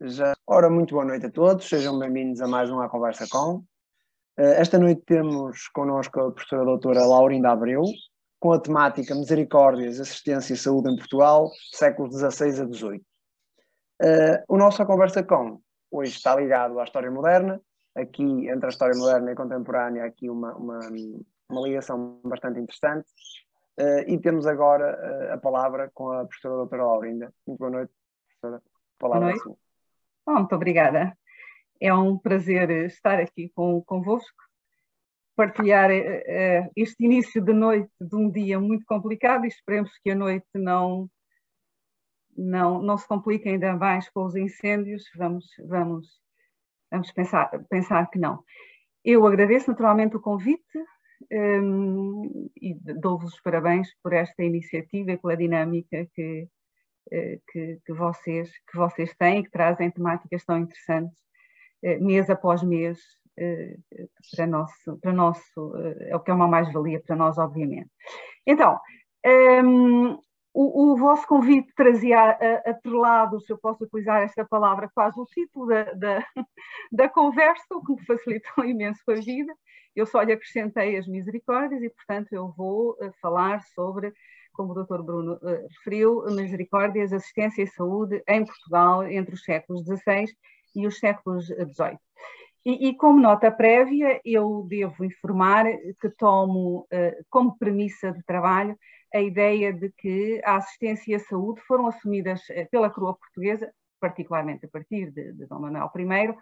Já. Ora, muito boa noite a todos, sejam bem-vindos a mais uma Conversa Com. Eh, esta noite temos connosco a professora doutora Laurinda Abreu, com a temática Misericórdias, Assistência e Saúde em Portugal, séculos XVI a XVIII. Eh, o nosso Conversa Com hoje está ligado à história moderna, aqui entre a história moderna e a contemporânea, aqui uma, uma, uma ligação bastante interessante. Uh, e temos agora uh, a palavra com a professora doutora Laurinda. Muito boa noite, professora. A palavra boa noite. É sua. Oh, muito obrigada. É um prazer estar aqui com, convosco, partilhar uh, este início de noite de um dia muito complicado e esperemos que a noite não, não, não se complique ainda mais com os incêndios. Vamos, vamos, vamos pensar, pensar que não. Eu agradeço naturalmente o convite um, e dou-vos os parabéns por esta iniciativa e pela dinâmica que, eh, que, que, vocês, que vocês têm, que trazem temáticas tão interessantes, eh, mês após mês, eh, para nosso, para nosso é o que é uma mais-valia para nós, obviamente. Então, um, o, o, vosso convite trazia atrelado, se eu posso utilizar esta palavra, quase o título da, da, da conversa, o que me facilitou imenso a vida. Eu só lhe acrescentei as misericórdias e, portanto, eu vou falar sobre como o Dr. Bruno uh, referiu, Misericórdias, Assistência e Saúde em Portugal entre os séculos XVI e os séculos XVIII. E, e, como nota prévia, eu devo informar que tomo uh, como premissa de trabalho a ideia de que a assistência e a saúde foram assumidas uh, pela coroa portuguesa, particularmente a partir de, de Dom Manuel I, uh,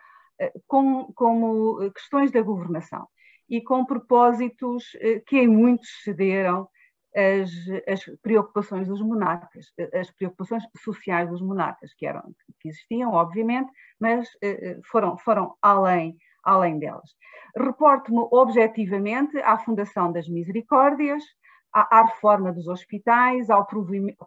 com, como questões da governação e com propósitos que em muitos cederam as, as, preocupações dos monarcas, as preocupações sociais dos monarcas, que, eram, que existiam, obviamente, mas eh, foram, foram além, além delas. Reporto-me objetivamente à Fundação das Misericórdias, à, reforma dos hospitais, ao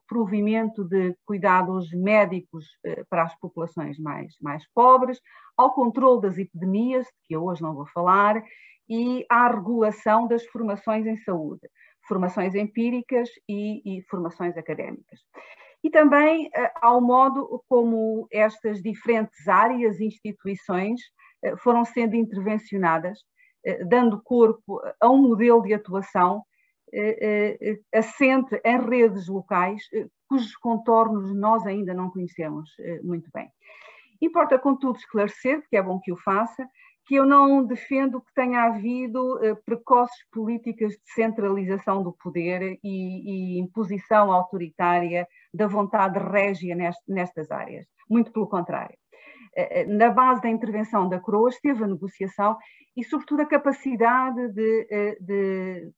provimento de cuidados médicos eh, para as populações mais, mais pobres, ao controle das epidemias, de que eu hoje não vou falar, e à regulação das formações em saúde formações empíricas e, e formações académicas. E também ao modo como estas diferentes áreas e instituições uh, foram sendo intervencionadas, dando corpo a um modelo de atuação assente em redes locais, cujos contornos nós ainda não conhecemos muito bem. Importa, contudo, esclarecer, que é bom que o faça, que eu não defendo que tenha havido uh, precoces políticas de centralização do poder e, e imposição autoritária da vontade régia nest, nestas áreas. Muito pelo contrário. Uh, na base da intervenção da coroa esteve a negociação e, sobretudo, a capacidade de, uh, de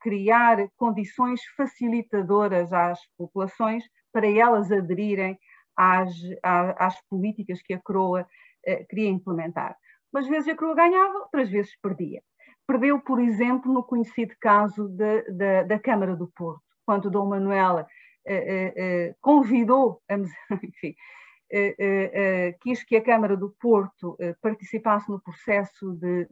criar condições facilitadoras às populações para elas aderirem às, às, políticas que a coroa queria implementar. Umas vezes a Crua ganhava, outras vezes perdia. Perdeu, por exemplo, no conhecido caso de, de, da Câmara do Porto, quando Dom Manuel eh, eh, eh convidou, a, enfim, eh, eh, eh, quis que a Câmara do Porto participasse no processo de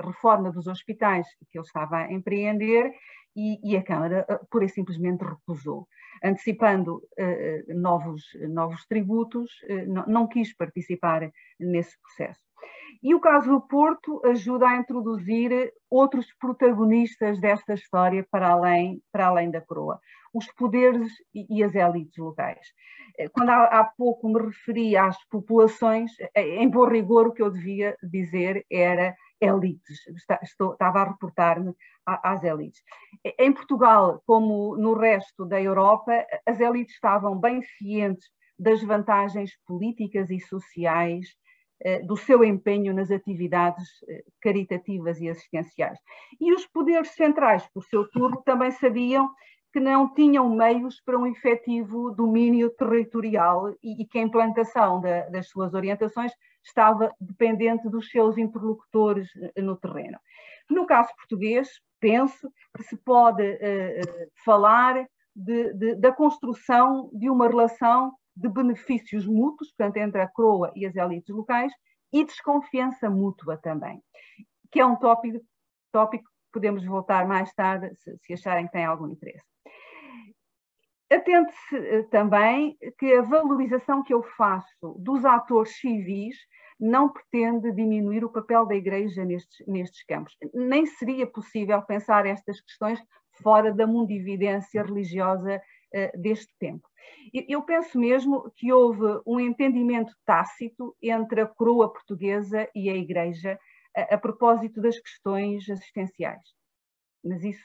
reforma dos hospitais que ele estava a empreender e, a Câmara pura e simplesmente recusou antecipando novos, novos tributos, não, quis participar nesse processo. E o caso do Porto ajuda a introduzir outros protagonistas desta história para além, para além da coroa, os poderes e as elites locais. Quando há, há, pouco me referi às populações, em bom rigor o que eu devia dizer era elites, estou, estava a reportar-me às elites. Em Portugal, como no resto da Europa, as elites estavam bem cientes das vantagens políticas e sociais eh, do seu empenho nas atividades eh, caritativas e assistenciais. E os poderes centrais, por seu turno, também sabiam que não tinham meios para um efetivo domínio territorial e, que a implantação da, das suas orientações estava dependente dos seus interlocutores eh, no terreno. No caso português, penso que se pode uh, falar de, de, da construção de uma relação de benefícios mútuos, portanto, entre a coroa e as elites locais, e desconfiança mútua também, que é um tópico, tópico que podemos voltar mais tarde, se, se acharem que tem algum interesse. Atente-se eh, também que a valorização que eu faço dos atores civis não pretende diminuir o papel da Igreja nestes, nestes campos. Nem seria possível pensar estas questões fora da mundividência religiosa uh, deste tempo. Eu penso mesmo que houve um entendimento tácito entre a coroa portuguesa e a Igreja a, a propósito das questões assistenciais. Mas isso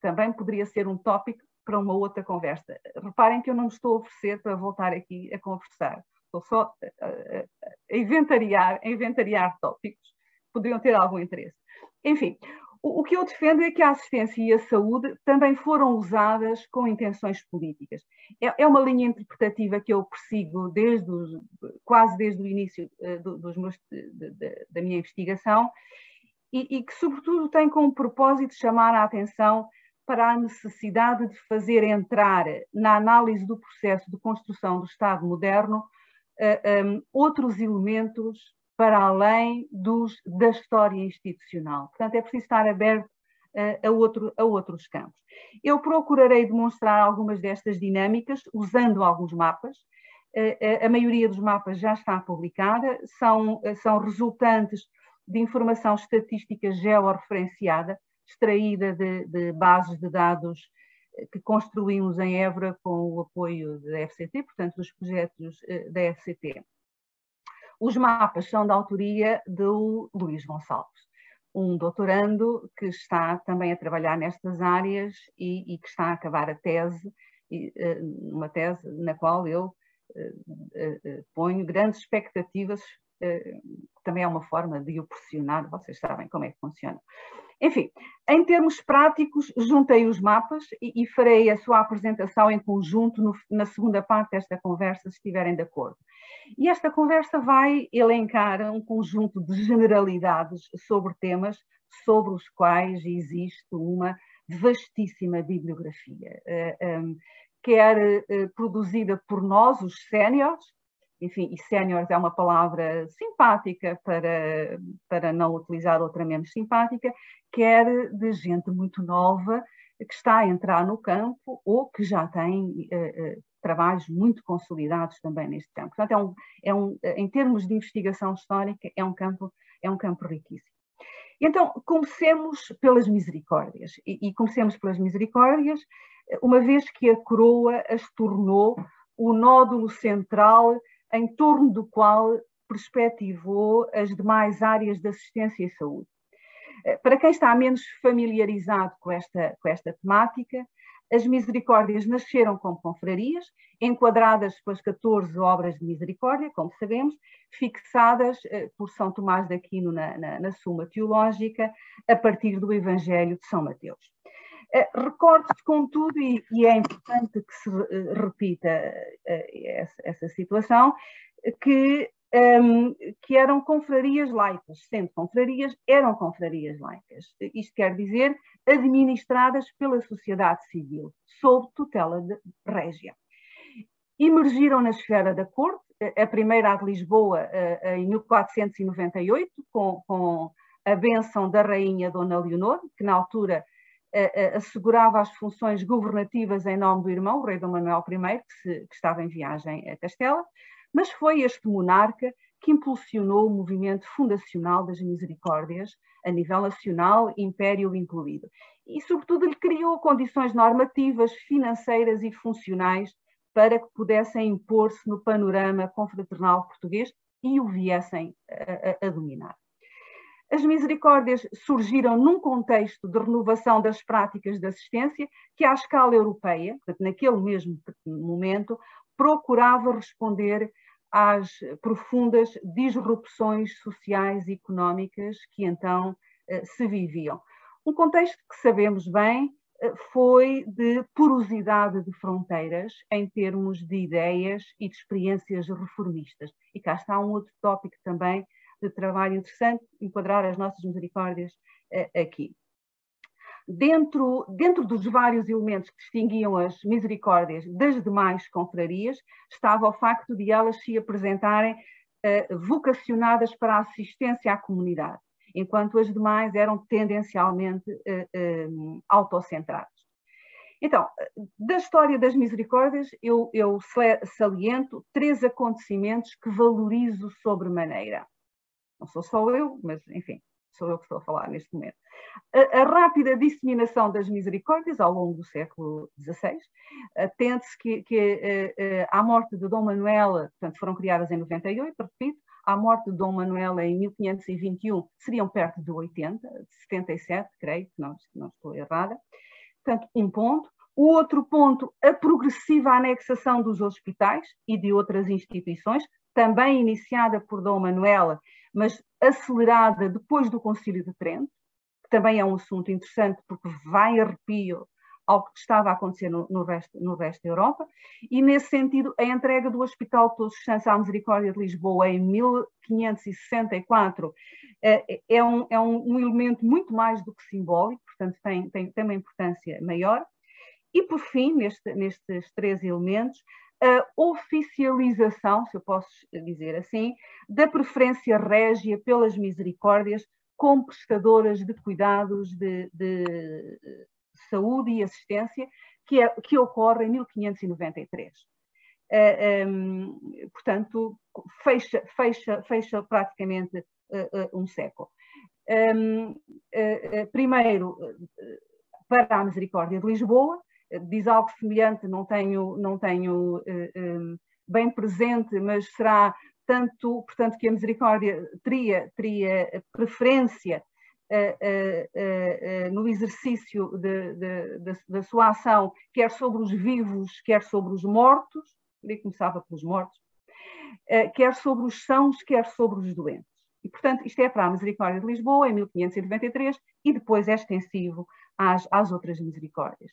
também poderia ser um tópico para uma outra conversa. Reparem que eu não me estou a oferecer para voltar aqui a conversar. Estou só a, inventariar, a inventariar tópicos que poderiam ter algum interesse. Enfim, o, o que eu defendo é que a assistência e a saúde também foram usadas com intenções políticas. É, é uma linha interpretativa que eu persigo desde os, quase desde o início uh, do, dos meus, de, de, da minha investigação e, e que, sobretudo, tem como propósito chamar a atenção para a necessidade de fazer entrar na análise do processo de construção do Estado moderno uh, eh, um, outros elementos para além dos, da história institucional. Portanto, é preciso estar aberto uh, a, outro, a outros campos. Eu procurarei demonstrar algumas destas dinâmicas usando alguns mapas. Uh, a maioria dos mapas já está publicada, são, são resultantes de informação estatística georreferenciada, extraída de, de, bases de dados que construímos em Évora com o apoio da FCT, portanto, dos projetos da FCT. Os mapas são da autoria do Luís Gonçalves, um doutorando que está também a trabalhar nestas áreas e, e que está a acabar a tese, e, uma tese na qual eu ponho grandes expectativas, também é uma forma de o pressionar, vocês sabem como é que funciona. Enfim, em termos práticos, juntei os mapas e, e farei a sua apresentação em conjunto no, na segunda parte desta conversa, se estiverem de acordo. E esta conversa vai elencar um conjunto de generalidades sobre temas sobre os quais existe uma vastíssima bibliografia, uh, um, quer uh, produzida por nós, os séniores, enfim, e séniores é uma palavra simpática para, para não utilizar outra menos simpática, quer de gente muito nova que está a entrar no campo ou que já tem uh, uh, trabalhos muito consolidados também neste campo. Portanto, é um, é um, em termos de investigação histórica, é um campo, é um campo riquíssimo. Então, comecemos pelas misericórdias. E, e comecemos pelas misericórdias, uma vez que a coroa as tornou o nódulo central em torno do qual perspectivou as demais áreas de assistência e saúde. Eh, para quem está menos familiarizado com esta, com esta temática, as misericórdias nasceram como confrarias, enquadradas pelas 14 obras de misericórdia, como sabemos, fixadas eh, por São Tomás de Aquino na, na, na Suma Teológica, a partir do Evangelho de São Mateus. Uh, Recorde-se, contudo, e, e, é importante que se uh, repita uh, essa, essa, situação, que, um, que eram confrarias laicas, sendo confrarias, eram confrarias laicas. Isto quer dizer administradas pela sociedade civil, sob tutela de régia. Emergiram na esfera da corte, a primeira a de Lisboa em 1498, com, com a benção da rainha Dona Leonor, que na altura assegurava as funções governativas em nome do irmão, o rei Dom Manuel I, que, se, que estava em viagem a Castela, mas foi este monarca que impulsionou o movimento fundacional das misericórdias a nível nacional, império incluído. E, sobretudo, lhe criou condições normativas, financeiras e funcionais para que pudessem impor-se no panorama confraternal português e o viessem a, a, a dominar. As misericórdias surgiram num contexto de renovação das práticas de assistência que, à escala europeia, portanto, naquele mesmo momento, procurava responder às profundas disrupções sociais e económicas que então eh, se viviam. Um contexto que sabemos bem eh, foi de porosidade de fronteiras em termos de ideias e de experiências reformistas. E cá está um outro tópico também de trabalho interessante, enquadrar as nossas misericórdias uh, aqui. Dentro, dentro dos vários elementos que distinguiam as misericórdias das demais confrarias, estava o facto de elas se apresentarem uh, vocacionadas para a assistência à comunidade, enquanto as demais eram tendencialmente uh, autocentradas. Então, da história das misericórdias, eu, eu saliento três acontecimentos que valorizo sobremaneira. Não sou só eu, mas enfim, sou eu que estou a falar neste momento. A, a rápida disseminação das misericórdias ao longo do século XVI, atente-se que, que a, a, morte de Dom Manuel, portanto, foram criadas em 98, repito, a morte de Dom Manuel em 1521 seriam perto de 80, de 77, creio, que não, não estou errada. Portanto, um ponto. O outro ponto, a progressiva anexação dos hospitais e de outras instituições, também iniciada por Dom Manuela, mas acelerada depois do Concílio de Trento, que também é um assunto interessante porque vai arrepio ao que estava a acontecer no, no, resto, no resto da Europa, e nesse sentido a entrega do Hospital Todos os Santos à Misericórdia de Lisboa em 1564 é, é, um, é um elemento muito mais do que simbólico, portanto tem, tem, tem uma importância maior. E por fim, neste, nestes três elementos, a oficialização, se eu posso dizer assim, da preferência régia pelas misericórdias como prestadoras de cuidados de, de saúde e assistência, que, é, que ocorre em 1593. Uh, um, portanto, fecha, fecha, fecha praticamente uh, uh, um século. Um, primeiro, para a Misericórdia de Lisboa, diz algo semelhante, não tenho, não tenho uh, bem presente, mas será tanto, portanto, que a misericórdia teria, teria preferência uh, no exercício de, de, de, da sua ação, quer sobre os vivos, quer sobre os mortos, ele começava pelos mortos, quer sobre os sãos, quer sobre os doentes. E, portanto, isto é para a Misericórdia de Lisboa, em 1593, e depois é extensivo às, às outras misericórdias.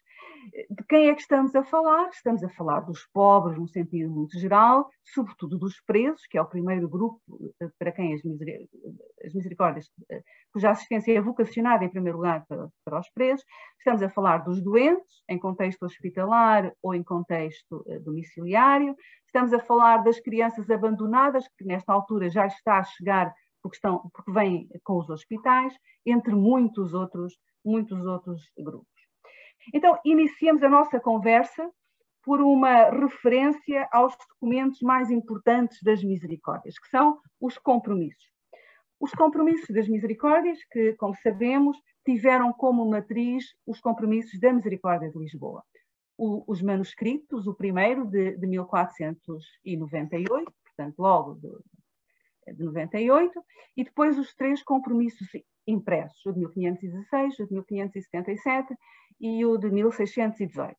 De quem é que estamos a falar? Estamos a falar dos pobres, num sentido muito geral, sobretudo dos presos, que é o primeiro grupo eh, para quem as, as misericórdias, eh, cuja assistência é vocacionada em primeiro lugar para, para, os presos. Estamos a falar dos doentes, em contexto hospitalar ou em contexto uh, domiciliário. Estamos a falar das crianças abandonadas, que nesta altura já está a chegar porque, estão, porque vêm com os hospitais, entre muitos outros muitos outros grupos. Então, iniciemos a nossa conversa por uma referência aos documentos mais importantes das misericórdias, que são os compromissos. Os compromissos das misericórdias, que, como sabemos, tiveram como matriz os compromissos da Misericórdia de Lisboa. O, os manuscritos, o primeiro de, de 1498, portanto, logo de, de 98, e depois os três compromissos impressos, o de 1516, o de 1577 e o de 1618.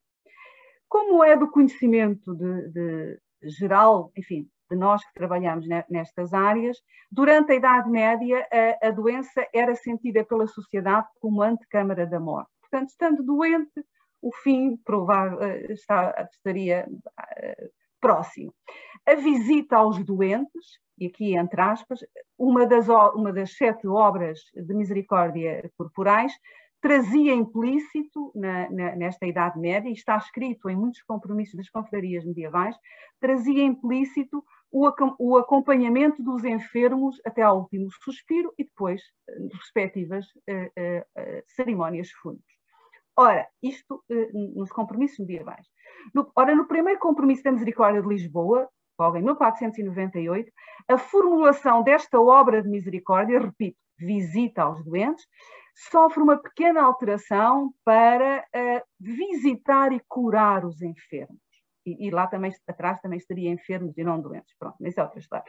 Como é do conhecimento de, de geral, enfim, de nós que trabalhamos nestas áreas, durante a Idade Média a, a, doença era sentida pela sociedade como antecâmara da morte. Portanto, estando doente, o fim provável, eh, está, estaria uh, próximo. A visita aos doentes, e aqui entre aspas, uma das, uma das sete obras de misericórdia corporais trazia implícito na, na, nesta Idade Média, e está escrito em muitos compromissos das confrarias medievais, trazia implícito o, o acompanhamento dos enfermos até ao último suspiro e depois eh, respectivas uh, uh, cerimónias fúnebres. Ora, isto nos compromissos medievais. No, ora, no primeiro compromisso da Misericórdia de Lisboa, logo em 1498, a formulação desta obra de misericórdia, repito, visita aos doentes, sofre uma pequena alteração para uh, visitar e curar os enfermos. E, e, lá também, atrás também estaria enfermos e não doentes. Pronto, isso é outra história.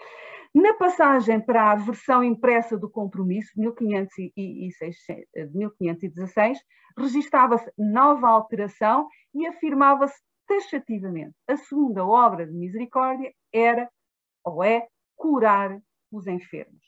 Na passagem para a versão impressa do compromisso, de 1516, registava-se nova alteração e afirmava-se taxativamente, a segunda obra de misericórdia era ou é curar os enfermos.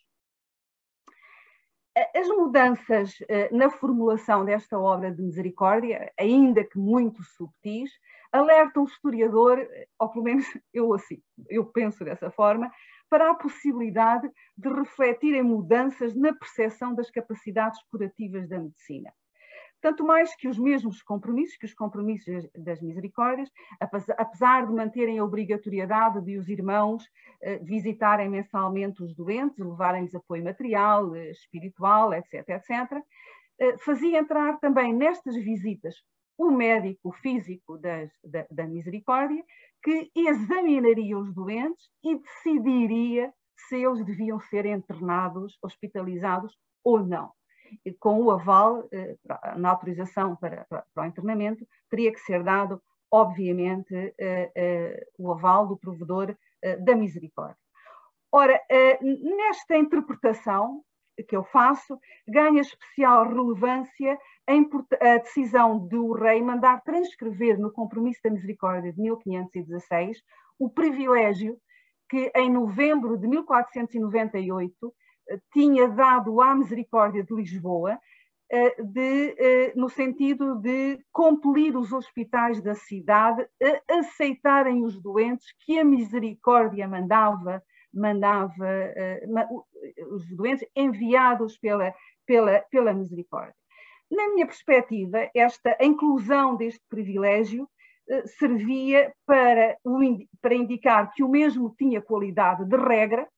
As mudanças eh, na formulação desta obra de misericórdia, ainda que muito subtis, alertam o historiador, ou pelo menos eu assim, eu penso dessa forma, para a possibilidade de refletir em mudanças na percepção das capacidades curativas da medicina. Tanto mais que os mesmos compromissos, que os compromissos das misericórdias, apesar de manterem a obrigatoriedade de os irmãos eh, visitarem mensalmente os doentes, levarem-lhes apoio material, eh, espiritual, etc., etc., eh, fazia entrar também nestas visitas o médico físico das, da, da misericórdia, que examinaria os doentes e decidiria se eles deviam ser internados, hospitalizados ou não com o aval, eh, na autorização para, para, o internamento, teria que ser dado, obviamente, eh, eh, o aval do provedor da misericórdia. Ora, nesta interpretação que eu faço, ganha especial relevância a decisão do rei mandar transcrever no Compromisso da Misericórdia de 1516 o privilégio que, em novembro de 1498, tinha dado à Misericórdia de Lisboa, eh, de, eh, no sentido de compelir os hospitais da cidade a aceitarem os doentes que a Misericórdia mandava, mandava eh, os doentes enviados pela, pela, pela Misericórdia. Na minha perspectiva, esta inclusão deste privilégio servia para, para indicar que o mesmo tinha qualidade de regra,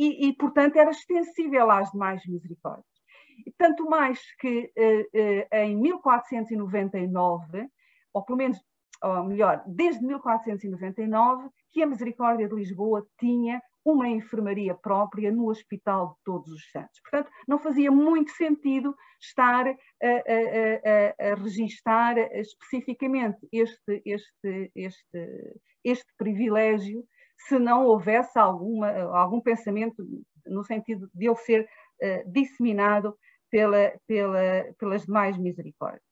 e, e, portanto, era extensível às demais misericórdias. E tanto mais que eh, eh, em 1499, ou pelo menos, ou melhor, desde 1499, que a Misericórdia de Lisboa tinha uma enfermaria própria no Hospital de Todos os Santos. Portanto, não fazia muito sentido estar a, a, a, a registar especificamente este, este, este, este privilégio se não houvesse alguma, algum pensamento no sentido de ele ser uh, disseminado pela, pela, pelas demais misericórdias.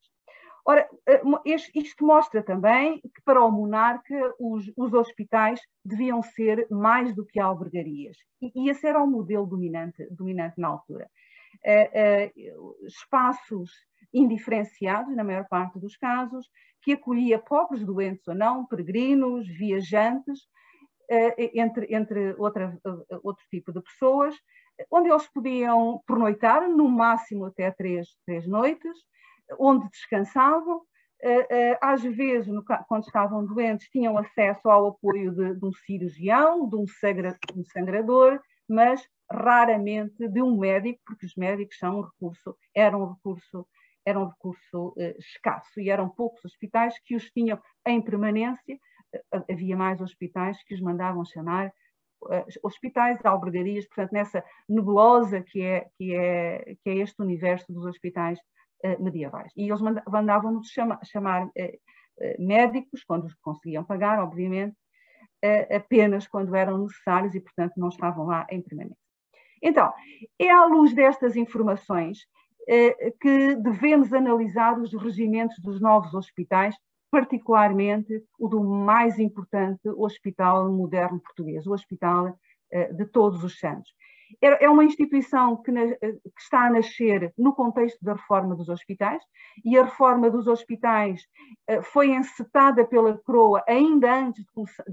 Ora, uh, isto mostra também que para o monarca os, os, hospitais deviam ser mais do que albergarias. E, e esse era o modelo dominante, dominante na altura. Uh, espaços indiferenciados, na maior parte dos casos, que acolhia pobres doentes ou não, peregrinos, viajantes, eh, entre, entre outra, eh, outro tipo de pessoas, onde eles podiam pernoitar, no máximo até três, três noites, onde descansavam, eh, às vezes, quando estavam doentes, tinham acesso ao apoio de, de um cirurgião, de um, sangra, um sangrador, mas raramente de um médico, porque os médicos são um recurso, eram um recurso, um recurso escasso e eram poucos hospitais que os tinham em permanência havia mais hospitais que os mandavam chamar uh, hospitais albergarias, portanto, nessa nebulosa que é, que é, que é este universo dos hospitais uh, medievais. E eles mandavam-nos chama, chamar uh, médicos, quando os conseguiam pagar, obviamente, apenas quando eram necessários e, portanto, não estavam lá em permanência. Então, é à luz destas informações que devemos analisar os regimentos dos novos hospitais particularmente o do mais importante hospital moderno português, o Hospital eh, de Todos os Santos. É uma instituição que, na, eh, que, está a nascer no contexto da reforma dos hospitais, e a reforma dos hospitais eh, foi encetada pela coroa ainda antes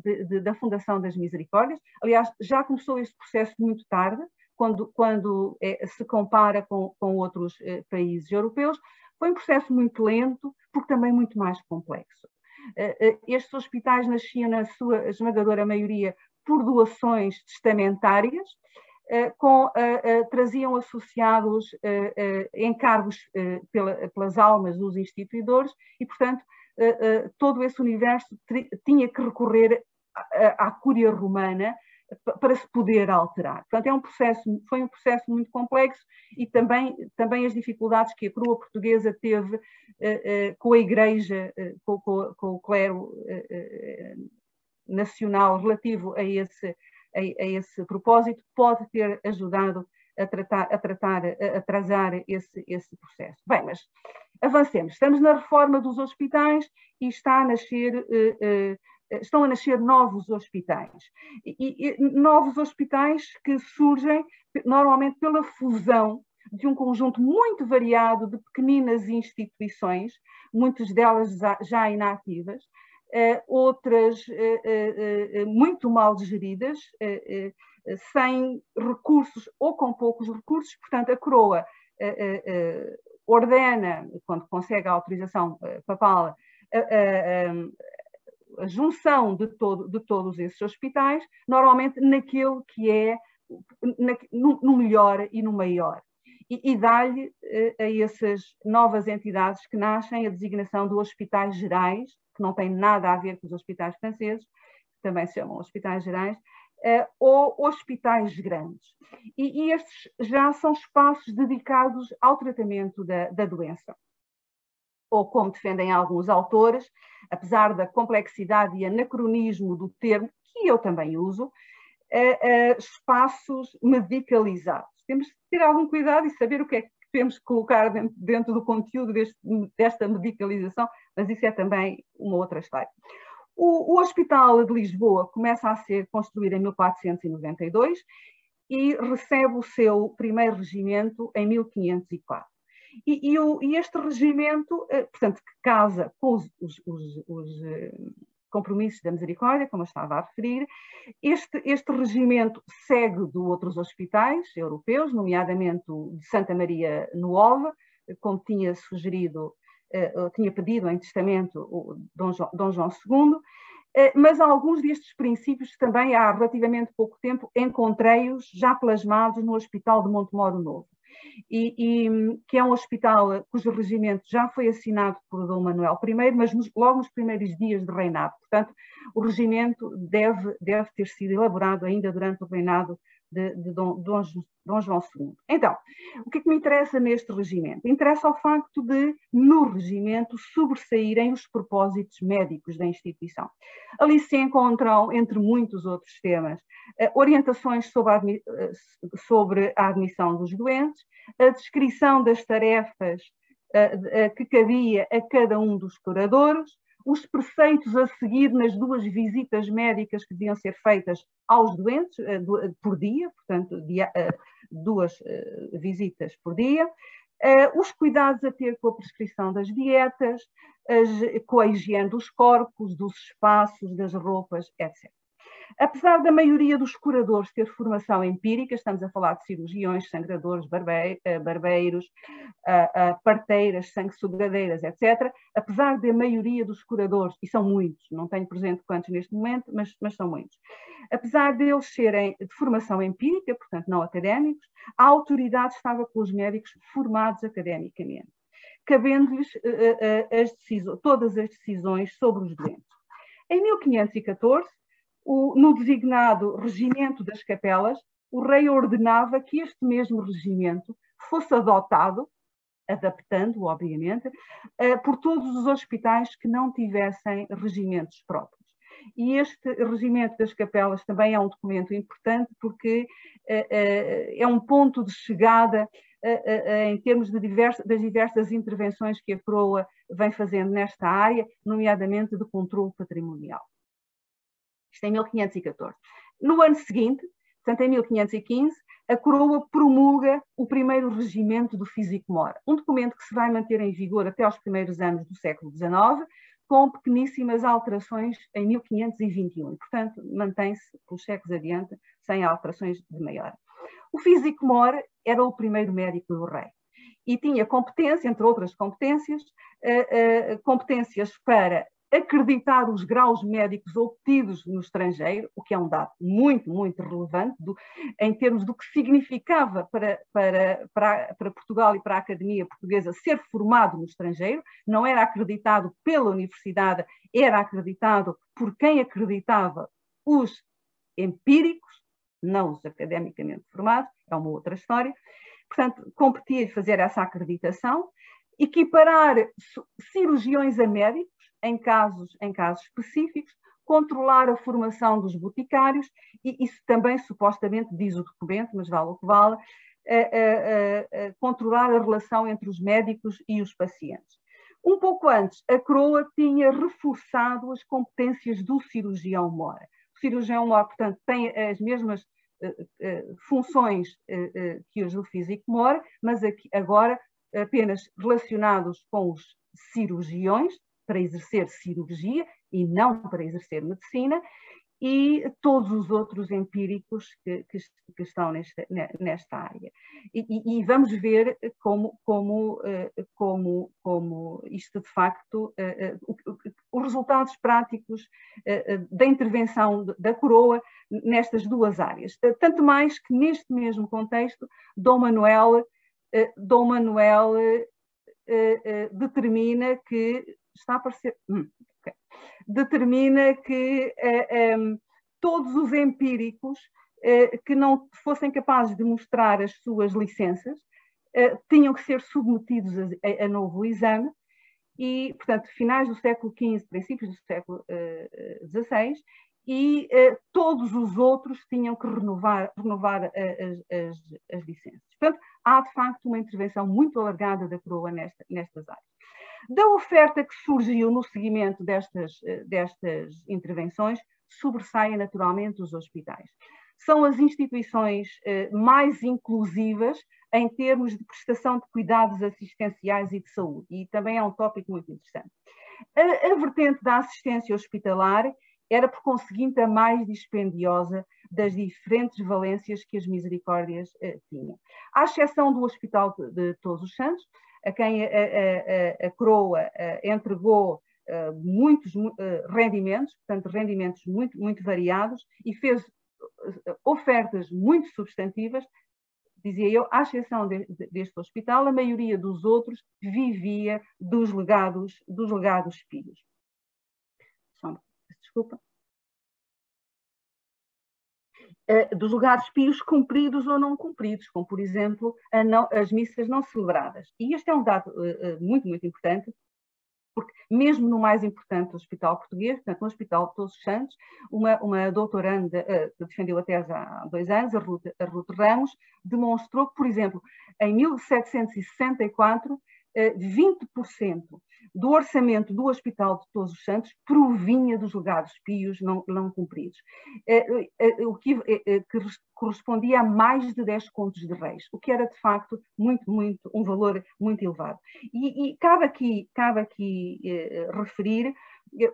de, de, da fundação das Misericórdias. Aliás, já começou este processo muito tarde, quando, quando é, se compara com, com outros países europeus, foi um processo muito lento, porque também muito mais complexo. Eh, eh, estes hospitais nasciam, na sua esmagadora maioria, por doações testamentárias, eh, com, traziam associados encargos pelas almas dos instituidores e, portanto, todo esse universo tinha que recorrer à, à cúria romana para se poder alterar. Portanto, é um processo, foi um processo muito complexo e também, também as dificuldades que a coroa portuguesa teve uh, uh, com a Igreja, uh, com, com, com, o clero nacional relativo a esse, a, a, esse propósito, pode ter ajudado a tratar, a tratar, a atrasar esse, esse processo. Bem, mas avancemos. Estamos na reforma dos hospitais e está a nascer estão a nascer novos hospitais. E, e, novos hospitais que surgem normalmente pela fusão de um conjunto muito variado de pequeninas instituições, muitas delas já inativas, eh, outras eh, eh, muito mal geridas, sem recursos ou com poucos recursos. Portanto, a coroa ordena, quando consegue a autorização papal, a, a junção de, todo, de todos esses hospitais, normalmente naquele que é na, no, no melhor e no maior e, e dá-lhe a essas novas entidades que nascem a designação de hospitais gerais, que não tem nada a ver com os hospitais franceses, que também se chamam hospitais gerais, uh, ou hospitais grandes. E, e, estes já são espaços dedicados ao tratamento da, da doença. Ou, como defendem alguns autores, apesar da complexidade e anacronismo do termo, que eu também uso, espaços medicalizados. Temos que ter algum cuidado e saber o que é que temos que colocar dentro, dentro do conteúdo deste, desta medicalização, mas isso é também uma outra história. O, o, Hospital de Lisboa começa a ser construído em 1492 e recebe o seu primeiro regimento em 1504. E, e, o, e este regimento, eh, portanto, que casa com os, os, os, os eh, compromissos da misericórdia, como eu estava a referir. Este, este regimento segue de outros hospitais europeus, nomeadamente o de Santa Maria Nuova, como tinha sugerido, eh, tinha pedido em testamento o Dom João, Dom João II, mas alguns destes princípios também há relativamente pouco tempo encontrei-os já plasmados no Hospital de Montemoro Novo e, e, que é um hospital cujo regimento já foi assinado por Dom Manuel I, mas nos, logo nos primeiros dias de reinado. Portanto, o regimento deve, deve ter sido elaborado ainda durante o reinado de, de Dom, Dom, João II. Então, o que é que me interessa neste regimento? Interessa o facto de, no regimento, sobressaírem os propósitos médicos da instituição. Ali se encontram, entre muitos outros temas, eh, orientações sobre a, eh, sobre a admissão dos doentes, a descrição das tarefas eh, que cabia a cada um dos curadores, os preceitos a seguir nas duas visitas médicas que deviam ser feitas aos doentes eh, por dia, portanto, eh, duas eh, visitas por dia, os cuidados a ter com a prescrição das dietas, com a higiene dos corpos, dos espaços, das roupas, etc. Apesar da maioria dos curadores ter formação empírica, estamos a falar de cirurgiões, sangradores, eh, barbeiros, parteiras, sanguessugadeiras, etc. Apesar da maioria dos curadores, e são muitos, não tenho presente quantos neste momento, mas, mas são muitos, apesar deles serem de formação empírica, portanto não académicos, a autoridade estava com os médicos formados academicamente, cabendo-lhes uh, uh, todas as decisões sobre os doentes. Em 1514, o, no designado regimento das capelas, o rei ordenava que este mesmo regimento fosse adotado, adaptando, obviamente, uh, por todos os hospitais que não tivessem regimentos próprios. E este regimento das capelas também é um documento importante porque uh, uh, é um ponto de chegada em termos de das diversas intervenções que a coroa vem fazendo nesta área, nomeadamente de controle patrimonial. Isto em 1514. No ano seguinte, portanto em 1515, a coroa promulga o primeiro regimento do Físico-Mor, um documento que se vai manter em vigor até aos primeiros anos do século XIX, com pequeníssimas alterações em 1521. Portanto, mantém-se pelos séculos adiante, sem alterações de maior. O Físico-Mor era o primeiro médico do rei e tinha competência, entre outras competências, uh, uh, competências para acreditar os graus médicos obtidos no estrangeiro, o que é um dado muito, muito relevante do, em termos do que significava para, para, para, para, Portugal e para a Academia Portuguesa ser formado no estrangeiro, não era acreditado pela universidade, era acreditado por quem acreditava os empíricos, não os academicamente formados, é uma outra história. Portanto, competir fazer essa acreditação, equiparar cirurgiões a médicos, em casos, em casos específicos, controlar a formação dos boticários, e isso também supostamente diz o documento, mas vale o que vale, controlar a relação entre os médicos e os pacientes. Um pouco antes, a Croa tinha reforçado as competências do cirurgião mora. O cirurgião mora, portanto, tem as mesmas uh, uh, funções uh, que os do físico mora, mas aqui, agora apenas relacionados com os cirurgiões, para exercer cirurgia e não para exercer medicina, e todos os outros empíricos que, que, que estão nesta, nesta área. E, e, vamos ver como, como, eh, como, como isto de facto, eh, eh, os resultados práticos da intervenção da coroa nestas duas áreas. Tanto mais que neste mesmo contexto, Dom Manuel, Dom Manuel determina que está a aparecer. Hum, determina que eh, um, todos os empíricos eh, que não fossem capazes de mostrar as suas licenças eh, tinham que ser submetidos a, a, novo exame e, portanto, finais do século XV, princípios do século XVI, e todos os outros tinham que renovar, renovar as, as, as, licenças. Portanto, há de facto uma intervenção muito alargada da coroa nesta, nestas áreas. Da oferta que surgiu no seguimento destas, eh, destas intervenções, sobressaem naturalmente os hospitais. São as instituições eh, mais inclusivas em termos de prestação de cuidados assistenciais e de saúde, e também é um tópico muito interessante. A, a vertente da assistência hospitalar era, por conseguinte, a mais dispendiosa das diferentes valências que as misericórdias eh, tinham. À exceção do Hospital de, de Todos os Santos, a quem a, a, a coroa entregou muitos rendimentos, portanto, rendimentos muito, muito variados, e fez ofertas muito substantivas, dizia eu, à exceção de, de, deste hospital, a maioria dos outros vivia dos legados, dos legados pios. Desculpa. Dos lugares pios cumpridos ou não cumpridos, como, por exemplo, não, as missas não celebradas. E este é um dado uh, muito, muito importante, porque mesmo no mais importante hospital português, portanto, no Hospital de Todos os Santos, uma, uma doutoranda uh, que defendeu a tese há dois anos, a Ruth, a Ruth Ramos, demonstrou que, por exemplo, em 1764, 20% do orçamento do Hospital de Todos os Santos provinha dos legados pios não, não cumpridos, eh, eh, o que, eh, que, correspondia a mais de 10 contos de reis, o que era de facto muito, muito, um valor muito elevado. E, e cabe aqui, cabe aqui referir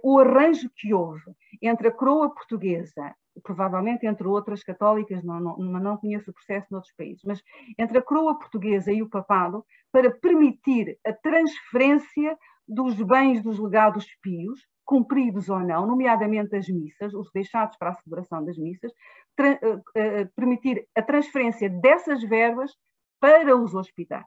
o arranjo que houve entre a coroa portuguesa provavelmente entre outras católicas, não, não, não conheço o processo noutros países, mas entre a coroa portuguesa e o papado, para permitir a transferência dos bens dos legados pios, cumpridos ou não, nomeadamente as missas, os deixados para a celebração das missas, uh, uh, permitir a transferência dessas verbas para os hospitais.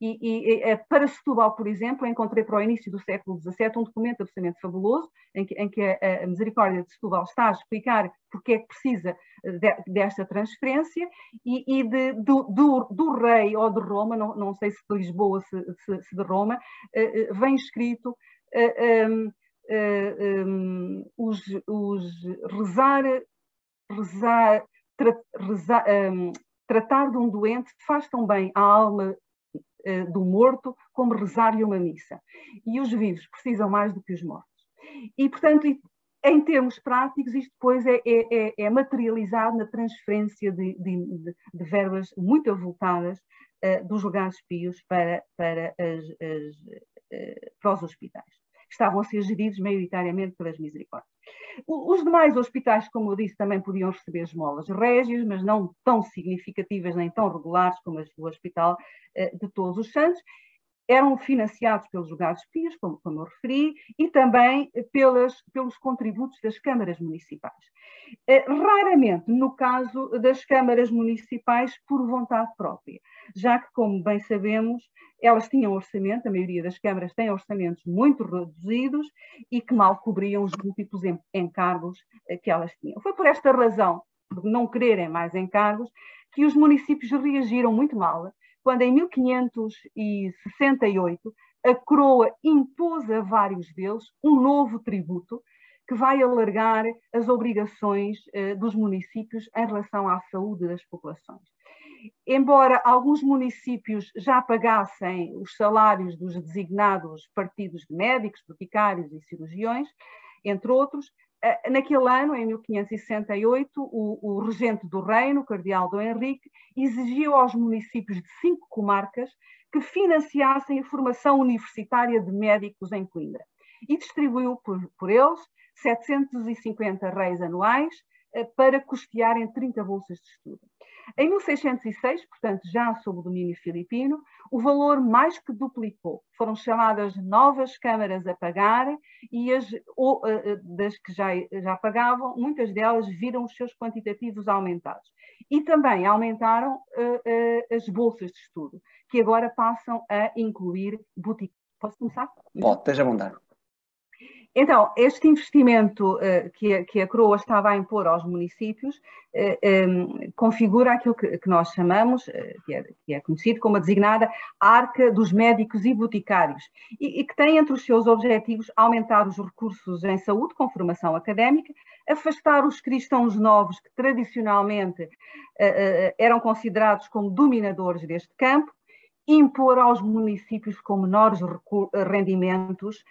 E, e, e, para Setúbal, por exemplo, encontrei para o início do século XVII um documento absolutamente fabuloso, em que, em que a, a, Misericórdia de Setúbal está a explicar porque é que precisa de, desta transferência, e, e de, do, do, do, rei ou de Roma, não, não sei se de Lisboa, se, se, se de Roma, uh, vem escrito uh, um, uh, um, os, os rezar, rezar, tra, rezar um, tratar de um doente faz tão bem à alma eh, do morto como rezar-lhe uma missa. E os vivos precisam mais do que os mortos. E, portanto, em termos práticos, isto depois é, é, é, é materializado na transferência de, de, de verbas muito avultadas uh, dos lugares pios para, para, as, as, uh, para os hospitais. Estavam a ser geridos maioritariamente pelas misericórdias. Os demais hospitais, como eu disse, também podiam receber esmolas régias, mas não tão significativas nem tão regulares como o Hospital eh, de Todos os Santos. Eram financiados pelos lugares pios, como, como eu referi, e também pelas, pelos contributos das câmaras municipais. Eh, raramente, no caso das câmaras municipais, por vontade própria, já que, como bem sabemos, elas tinham orçamento, a maioria das câmaras tem orçamentos muito reduzidos e que mal cobriam os múltiplos encargos eh, que elas tinham. Foi por esta razão, por não quererem mais encargos, que os municípios reagiram muito mal quando, em 1568, a coroa impôs a vários deles um novo tributo que vai alargar as obrigações eh, dos municípios em relação à saúde das populações. Embora alguns municípios já pagassem os salários dos designados partidos de médicos, boticários e cirurgiões, entre outros, naquele ano, em 1568, o, o regente do reino, o cardeal Dom Henrique, exigiu aos municípios de cinco comarcas que financiassem a formação universitária de médicos em Coimbra e distribuiu por, por eles 750 reis anuais para custearem 30 bolsas de estudo. Em 1606, portanto, já sob o domínio filipino, o valor mais que duplicou. Foram chamadas novas câmaras a pagar e as ou, das que já, já pagavam, muitas delas viram os seus quantitativos aumentados. E também aumentaram uh, uh, as bolsas de estudo, que agora passam a incluir boutiques. Posso começar? Pode, esteja a vontade. Então, este investimento uh, que, a, que, a, Coroa estava a impor aos municípios uh, eh, um, configura aquilo que, que nós chamamos, uh, que, é, que, é, conhecido como a designada Arca dos Médicos e Boticários, e, e, que tem entre os seus objetivos aumentar os recursos em saúde com formação académica, afastar os cristãos novos que tradicionalmente eram considerados como dominadores deste campo, impor aos municípios com menores rendimentos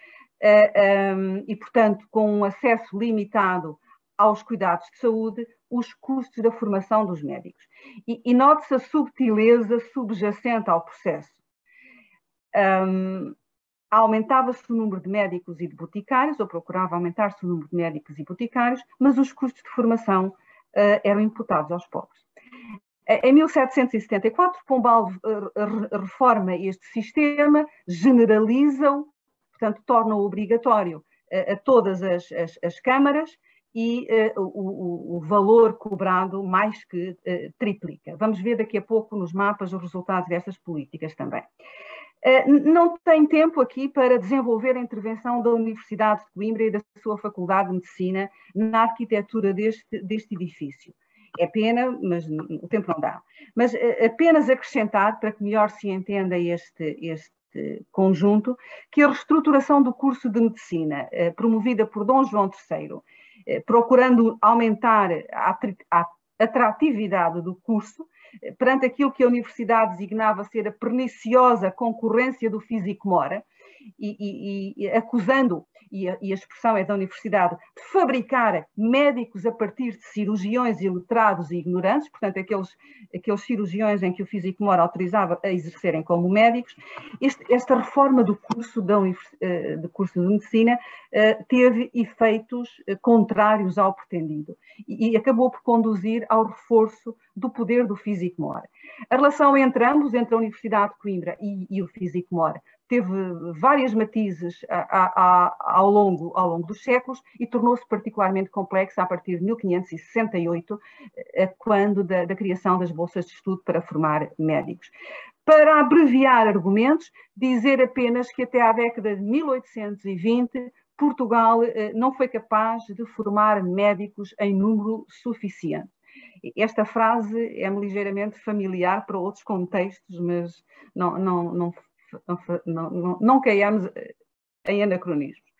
e, portanto, com um acesso limitado aos cuidados de saúde, os custos da formação dos médicos. E, e note-se a subtileza subjacente ao processo. Um, aumentava-se o número de médicos e de boticários, ou procurava aumentar-se o número de médicos e boticários, mas os custos de formação uh, eram imputados aos pobres. Em 1774, Pombal uh, reforma este sistema, generaliza-o portanto, torna obrigatório a, todas as, as, as, câmaras e uh, o, o, valor cobrado mais que uh, triplica. Vamos ver daqui a pouco nos mapas os resultados dessas políticas também. Uh, não tem tempo aqui para desenvolver a intervenção da Universidade de Coimbra e da sua Faculdade de Medicina na arquitetura deste, deste edifício. É pena, mas o tempo não dá. Mas apenas acrescentar, para que melhor se entenda este, este conjunto, que a reestruturação do curso de medicina, eh, promovida por Dom João III, eh, procurando aumentar a atratividade do curso, eh, perante aquilo que a Universidade designava ser a perniciosa concorrência do físico-mora, e, e, e acusando e a, e a, expressão é da universidade, de fabricar médicos a partir de cirurgiões iletrados e ignorantes, portanto, aqueles, aqueles cirurgiões em que o físico mora autorizava a exercerem como médicos. Este, esta reforma do curso, da, eh, do curso de medicina eh, teve efeitos eh, contrários ao pretendido e, e acabou por conduzir ao reforço do poder do físico mora. A relação entre ambos, entre a Universidade de Coimbra e, e o físico mora, teve várias matizes a, a, ao, longo, ao longo dos séculos e tornou-se particularmente complexa a partir de 1568, eh, quando da, da criação das bolsas de estudo para formar médicos. Para abreviar argumentos, dizer apenas que até à década de 1820 Portugal eh, não foi capaz de formar médicos em número suficiente. Esta frase é-me ligeiramente familiar para outros contextos, mas não, não, não não, não, não caiamos em anacronismos.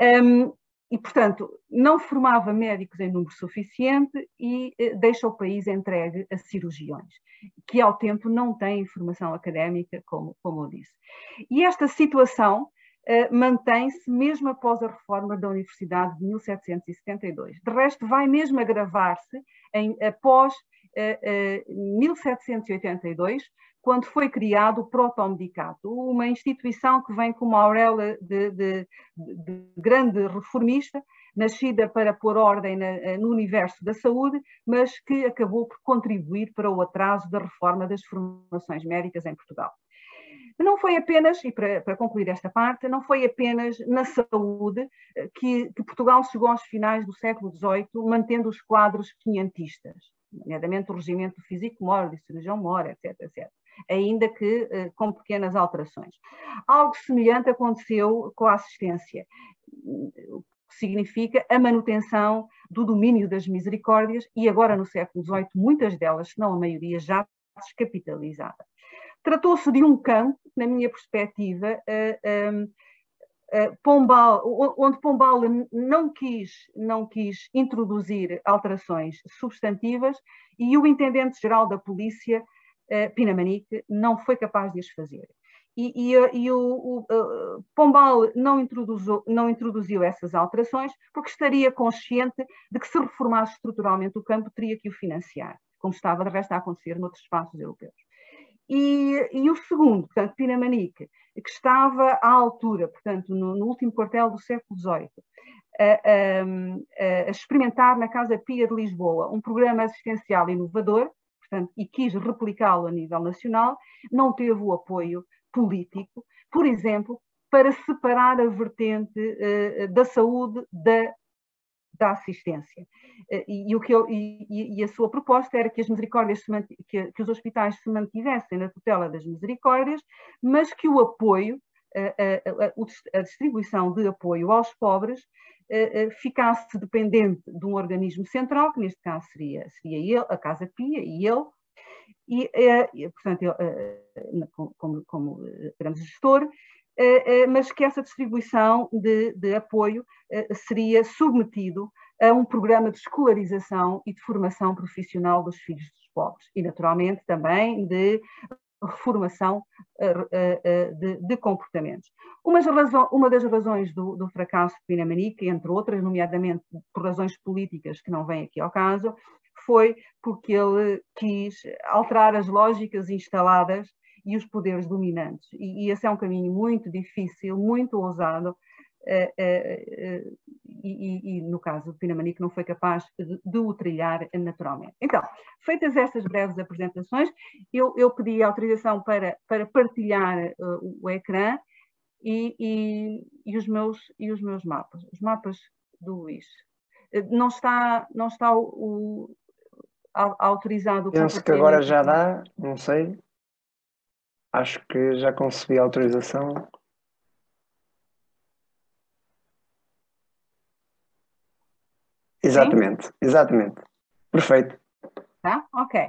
Um, e, portanto, não formava médicos em número suficiente e eh, deixa o país entregue a cirurgiões, que ao tempo não têm formação académica, como, como eu disse. E esta situação eh, mantém-se mesmo após a reforma da Universidade de 1772. De resto, vai mesmo agravar-se após 1782, eh, quando foi criado o Protomedicato, uma instituição que vem com uma auréola de, de, de, grande reformista, nascida para pôr ordem na, no universo da saúde, mas que acabou por contribuir para o atraso da reforma das formações médicas em Portugal. Não foi apenas, e para, para, concluir esta parte, não foi apenas na saúde eh, que, que Portugal chegou aos finais do século XVIII mantendo os quadros quinhentistas, nomeadamente o regimento físico-mora, de cirurgião-mora, etc, etc ainda que eh, com pequenas alterações. Algo semelhante aconteceu com a assistência, o que significa a manutenção do domínio das misericórdias e agora no século XVIII muitas delas, se não a maioria, já descapitalizada. Tratou-se de um campo, na minha perspectiva, uh, uh, Pombal, onde Pombal não quis, não quis introduzir alterações substantivas e o intendente-geral da polícia uh, Pinamanique não foi capaz de as fazer. E, e, e o, o uh, Pombal não introduziu, não introduziu essas alterações porque estaria consciente de que se reformasse estruturalmente o campo teria que o financiar, como estava de resto a acontecer noutros espaços europeus. E, e, o segundo, portanto, Pinamanique, que estava à altura, portanto, no, no último quartel do século XVIII, a, a, experimentar na Casa Pia de Lisboa um programa assistencial inovador, portanto, e quis replicá-lo a nível nacional, não teve o apoio político, por exemplo, para separar a vertente uh, da saúde da, da assistência. Uh, e, e, o que eu, e, e, a sua proposta era que as misericórdias que, que, os hospitais se mantivessem na tutela das misericórdias, mas que o apoio, a, distribuição de apoio aos pobres ficasse dependente de um organismo central, que neste caso seria, seria ele, a Casa Pia e ele, e, e portanto, como, como grande gestor, mas que essa distribuição de, de apoio seria submetido a um programa de escolarização e de formação profissional dos filhos dos pobres. E, naturalmente, também de reformação de, de comportamentos. Uma, uma das razões do, do fracasso de Pinamanica, entre outras, nomeadamente por razões políticas que não vêm aqui ao caso, foi porque ele quis alterar as lógicas instaladas e os poderes dominantes. E, e esse é um caminho muito difícil, muito ousado, e, e, no caso do Pinamanique não foi capaz de, de, o trilhar naturalmente. Então, feitas estas breves apresentações, eu, eu pedi autorização para, para partilhar o, o ecrã e, e, e, os meus, e os meus mapas, os mapas do Luís. Eh, não está, não está o, o autorizado. Penso que agora já dá, não sei. Acho que já consegui a autorização. Exatamente, Sim? exatamente. Perfeito. Tá? Ok.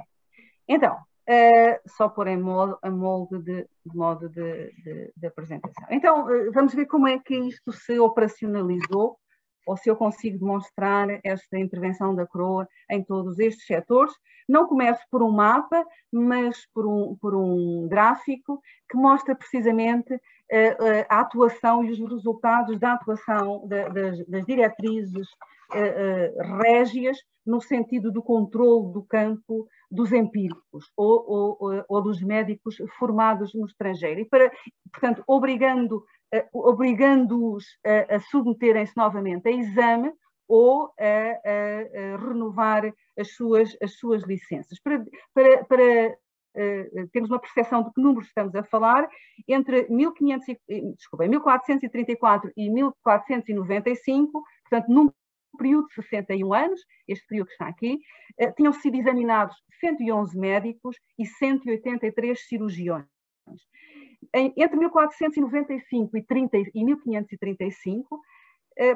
Então, Uh, só pôr em molde, a molde de, de modo de, de, de, apresentação. Então, uh, vamos ver como é que isto se operacionalizou, ou se eu consigo demonstrar esta intervenção da coroa em todos estes setores. Não começo por um mapa, mas por um, por um gráfico que mostra precisamente a atuação e os resultados da atuação das, diretrizes régias no sentido do controle do campo dos empíricos ou, ou, ou, dos médicos formados no estrangeiro. E, para, portanto, obrigando, uh, obrigando-os a, a submeterem-se novamente a exame ou a, a, a, renovar as suas, as suas licenças. Para, para, para uh, termos uma percepção de que números estamos a falar, entre 1500, desculpa, 1434 e 1495, portanto, num período de 61 anos, este período que está aqui, tinham sido examinados 111 médicos e 183 cirurgiões. Entre 1495 e, 30, e 1535, eh,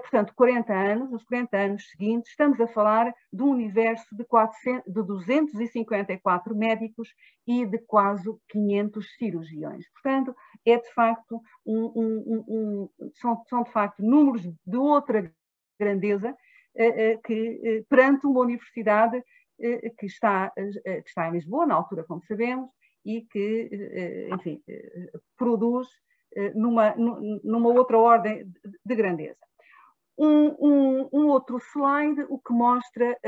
portanto, 40 anos, nos 40 anos seguintes, estamos a falar de um universo de, 400, de 254 médicos e de quase 500 cirurgiões. Portanto, é de facto um, um, um, são, são, de facto números de outra grandeza eh, eh, que perante uma universidade eh, que está, eh, que está em Lisboa, na altura, como sabemos, e que, eh, enfim, produz numa, numa outra ordem de grandeza. Um, um, um outro slide, o que mostra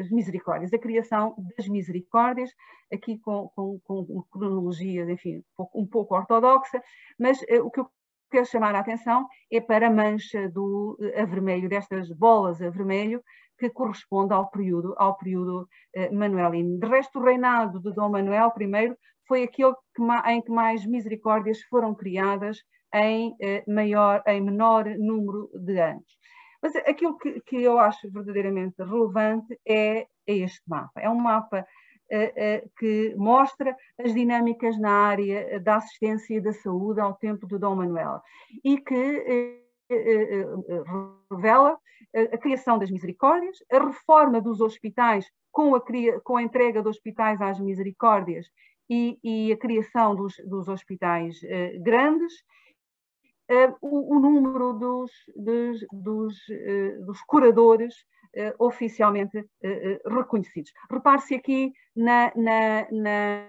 as misericórdias, a criação das misericórdias, aqui com, com, com cronologia, enfim, um pouco, um pouco ortodoxa, mas o que eu quero chamar a atenção é para a mancha do a vermelho, destas bolas a vermelho, que corresponde ao período, ao período manuelino. De resto, o reinado de Dom Manuel I foi aquele que, em que mais misericórdias foram criadas em, eh, maior, em menor número de anos. Mas aquilo que, que eu acho verdadeiramente relevante é, é este mapa. É um mapa eh, que mostra as dinâmicas na área da assistência e da saúde ao tempo de Dom Manuel e que revela a criação das misericórdias, a reforma dos hospitais com a, com a entrega dos hospitais às misericórdias e, e a criação dos, dos hospitais grandes, o, o, número dos, dos, dos, uh, dos curadores oficialmente reconhecidos. Repare-se aqui na, na, na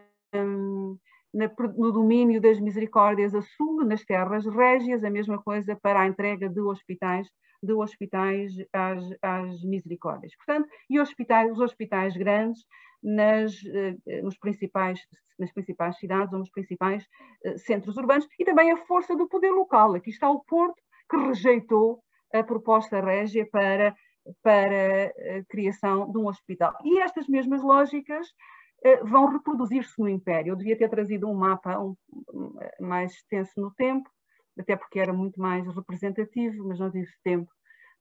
no domínio das misericórdias a sul, nas terras régias, a mesma coisa para a entrega de hospitais, de hospitais às, às misericórdias. Portanto, e hospitais, os hospitais grandes nas, eh, nos principais, nas principais cidades ou nos principais eh, centros urbanos e também a força do poder local. Aqui está o Porto, que rejeitou a proposta régia para, para a criação de um hospital. E estas mesmas lógicas vão reproduzir-se no Império. Eu devia ter trazido um mapa mais extenso no tempo, até porque era muito mais representativo, mas não tive tempo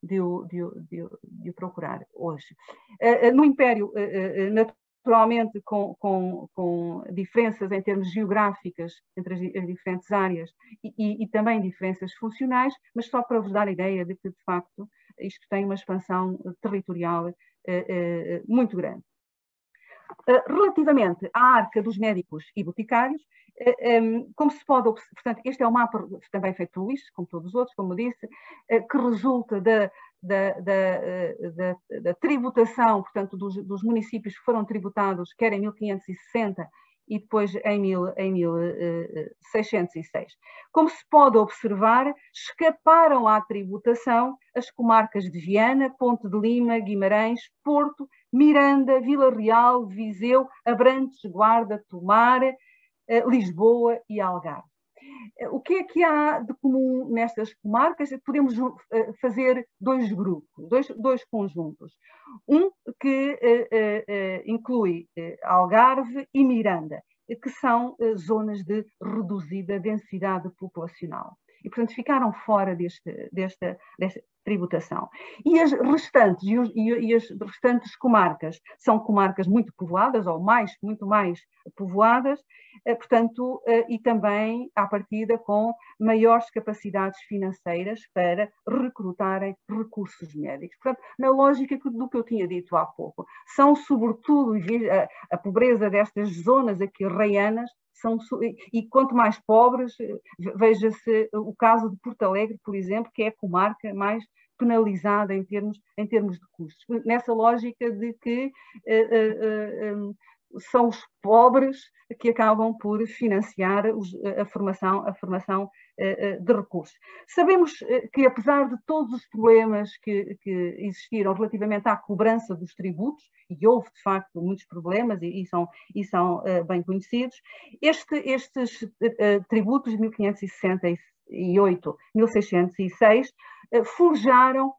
de o, de, de, de o procurar hoje. Uh, no Império, uh, naturalmente com, com, com, diferenças em termos geográficas entre as, as diferentes áreas e, e, e, também diferenças funcionais, mas só para vos dar a ideia de que, de facto, isto tem uma expansão territorial muito grande. Relativamente à arca dos médicos e boticários, eh, ehm, como se pode, portanto, este é o mapa também feito por Luís, como todos os outros, como disse, eh, que resulta da, da, eh, da, da tributação, portanto, dos, dos, municípios que foram tributados, quer em 1560 e depois em, mil, em 1606. Como se pode observar, escaparam à tributação as comarcas de Viana, Ponte de Lima, Guimarães, Porto, Miranda, Vila Real, Viseu, Abrantes, Guarda, Tomar, eh, Lisboa e Algarve. Eh, o que é que há de comum nestas comarcas? Podemos eh, fazer dois grupos, dois, dois conjuntos. Um que inclui Algarve e Miranda, que são zonas de reduzida densidade populacional e, portanto, ficaram fora deste, desta, desta tributação. E as restantes, e, os, e, as restantes comarcas são comarcas muito povoadas, ou mais, muito mais povoadas, eh, portanto, eh, e também, à partida, com maiores capacidades financeiras para recrutarem recursos médicos. Portanto, na lógica do que eu tinha dito há pouco, são sobretudo a, a pobreza destas zonas aqui reianas são, e quanto mais pobres, eh, veja-se o caso de Porto Alegre, por exemplo, que é a comarca mais penalizada em termos, em termos de custos. Nessa lógica de que uh, uh, uh, são os pobres que acabam por financiar os, a formação, a formação de recursos. Sabemos que, apesar de todos os problemas que, que, existiram relativamente à cobrança dos tributos, e houve de facto muitos problemas e, e são, e são bem conhecidos, este, estes tributos de 1568, 1606 eh, forjaram eh,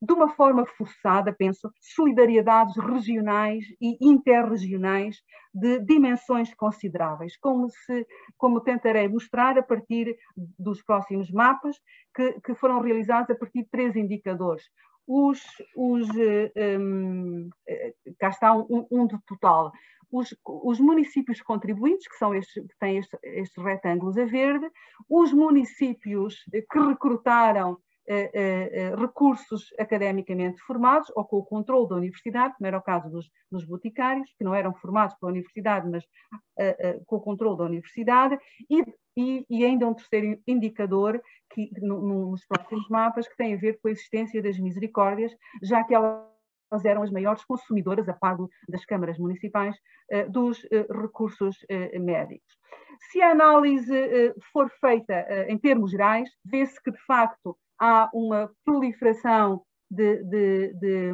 de uma forma forçada, penso, solidariedades regionais e interregionais de dimensões consideráveis, como, se, como tentarei mostrar a partir dos próximos mapas, que, que foram realizados a partir de três indicadores. Os, os um, eh, cá está um, um do total. Os, os, municípios contribuintes, que são estes, que têm estes, estes retângulos a verde, os municípios que recrutaram recursos academicamente formados ou com o controle da universidade, como era o caso dos, dos boticários, que não eram formados pela universidade, mas com o controle da universidade, e, e, e ainda um terceiro indicador que, no, nos próximos mapas que tem a ver com a existência das misericórdias, já que elas eram as maiores consumidoras, a par das câmaras municipais, dos recursos médicos. Se a análise for feita em termos gerais, vê-se que, de facto, há uma proliferação de, de, de,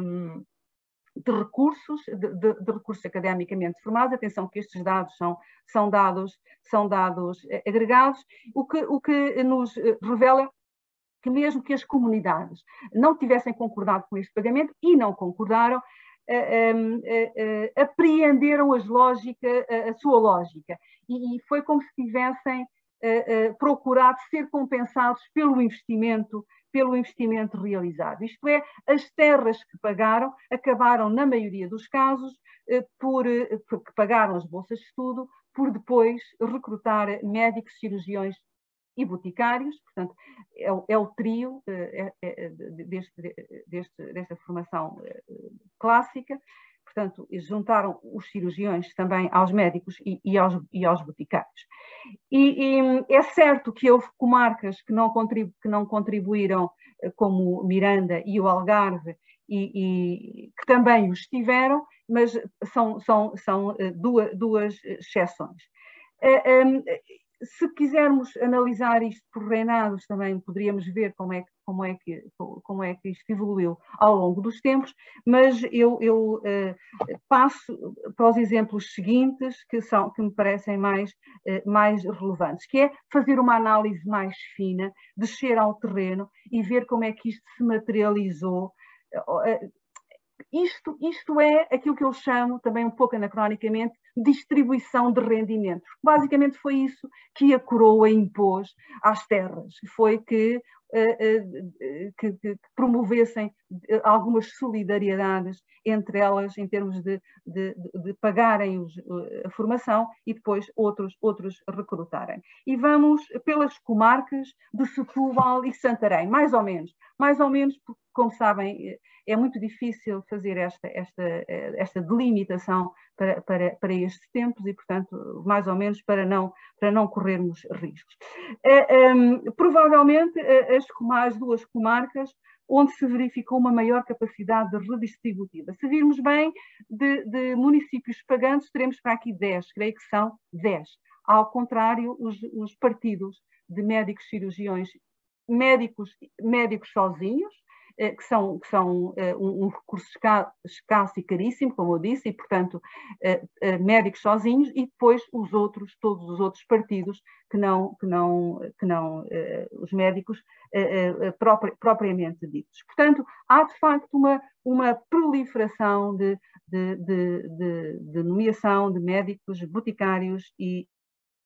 de recursos, de, recursos academicamente formados. Atenção que estes dados são, são, dados, são dados eh, agregados, o que, o que nos eh, revela que mesmo que as comunidades não tivessem concordado com este pagamento e não concordaram, eh, apreenderam as lógica, a sua lógica. E foi como se tivessem procurado ser compensados pelo investimento pelo investimento realizado. Isto é, as terras que pagaram acabaram, na maioria dos casos, eh, por eh, que pagaram as bolsas de estudo, por depois recrutar médicos, cirurgiões e boticários, portanto, é, o, é o trio eh, é, é, deste, deste, desta formação clássica, portanto, juntaram os cirurgiões também aos médicos e, e, aos, e aos boticários. E, e, é certo que houve comarcas que não, contribu que não contribuíram, eh, como Miranda e o Algarve, e, que também os tiveram, mas são, são, são eh, duas, duas exceções. Eh, se quisermos analisar isto por reinados, também poderíamos ver como é, como é, que, como é que isto evoluiu ao longo dos tempos, mas eu, eu uh, passo para os exemplos seguintes que, são, que me parecem mais, uh, mais relevantes, que é fazer uma análise mais fina, descer ao terreno e ver como é que isto se materializou. Uh, isto, isto é aquilo que eu chamo, também um pouco anacronicamente, distribuição de rendimentos. Basicamente foi isso que a coroa impôs às terras, foi que eh, eh, que, que, promovessem eh, algumas solidariedades entre elas em termos de, de, de pagarem os, a formação e depois outros, outros recrutarem. E vamos pelas comarcas de Setúbal e Santarém, mais ou menos. Mais ou menos, porque, como sabem, é muito difícil fazer esta, esta, esta delimitação para, para, para estes tempos e, portanto, mais ou menos para não, para não corrermos riscos. Um, provavelmente, as, as duas comarcas onde se verificou uma maior capacidade redistributiva. Se virmos bem, de, de, municípios pagantes, teremos para aqui 10, creio que são 10. Ao contrário, os, os partidos de médicos cirurgiões, médicos, médicos sozinhos, eh, que são, que são eh, um, recurso escasso e caríssimo, como eu disse, e, portanto, eh, médicos sozinhos, e depois os outros, todos os outros partidos que não, que não, que não os médicos propriamente ditos. Portanto, há de facto uma, uma proliferação de, de, de, de nomeação de médicos, boticários e,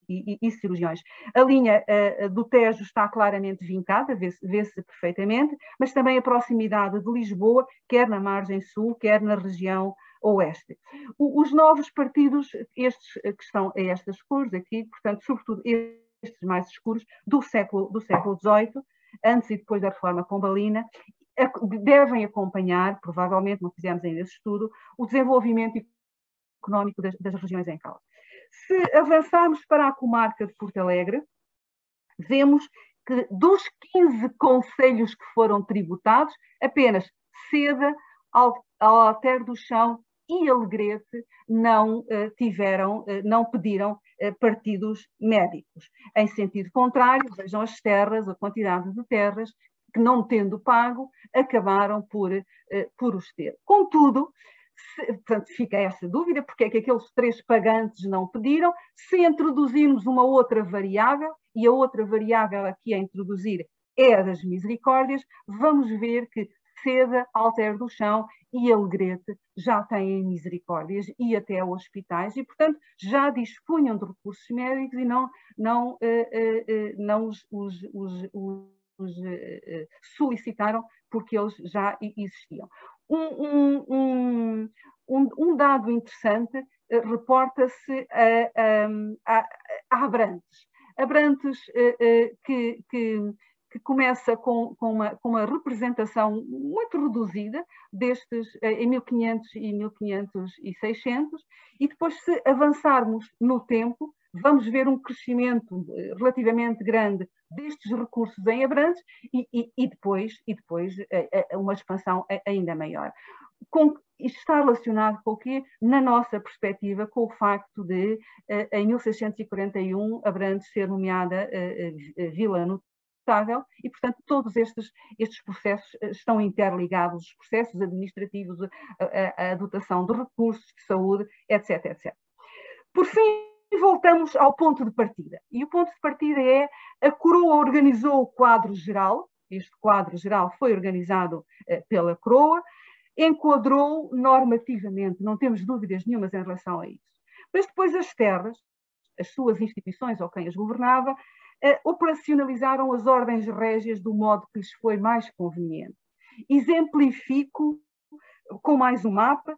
e, e, cirurgiões. A linha uh, do Tejo está claramente vincada, vê-se vê perfeitamente, mas também a proximidade de Lisboa, quer na margem sul, quer na região oeste. O, os novos partidos, estes que estão a estas cores aqui, portanto, sobretudo estes mais escuros, do século, do século XVIII, antes e depois da reforma pombalina, devem acompanhar, provavelmente não fizemos ainda esse estudo, o desenvolvimento económico das, das regiões em causa. Se avançarmos para a comarca de Porto Alegre, vemos que dos 15 conselhos que foram tributados, apenas Seda, Alter do Chão e Alegrete não uh, tiveram, uh, não pediram uh, partidos médicos. Em sentido contrário, vejam as terras, a quantidade de terras que não tendo pago, acabaram por, por os ter. Contudo, portanto, fica essa dúvida, porque é que aqueles três pagantes não pediram. Se introduzirmos uma outra variável, e a outra variável aqui a introduzir é a das misericórdias, vamos ver que Seda, Alter do Chão e Alegrete já têm misericórdias e até hospitais e, portanto, já dispunham de recursos médicos e não, não, uh, uh, uh, não os, os, os, os solicitaram porque eles já existiam um, um, um, um dado interessante uh, reporta-se a, a, a, Abrantes. Abrantes uh, uh, que, que, que, começa com, com, uma, com uma representação muito reduzida destes em 1500 e 1500 e 600 e depois se avançarmos no tempo vamos ver um crescimento relativamente grande destes recursos em Abrantes e, e, e depois, e depois eh, eh, uma expansão ainda maior. Com, está relacionado com o quê? Na nossa perspectiva, com o facto de, eh, em 1641, Abrantes ser nomeada Vila Notável e, portanto, todos estes, estes processos estão interligados, os processos administrativos, a, a, a dotação de recursos de saúde, etc, etc. Por fim, e voltamos ao ponto de partida. E o ponto de partida é a coroa organizou o quadro geral, este quadro geral foi organizado eh, pela coroa, enquadrou normativamente, não temos dúvidas nenhumas em relação a isso. Mas depois as terras, as suas instituições ou quem as governava, eh, operacionalizaram as ordens régias do modo que lhes foi mais conveniente. Exemplifico com mais um mapa,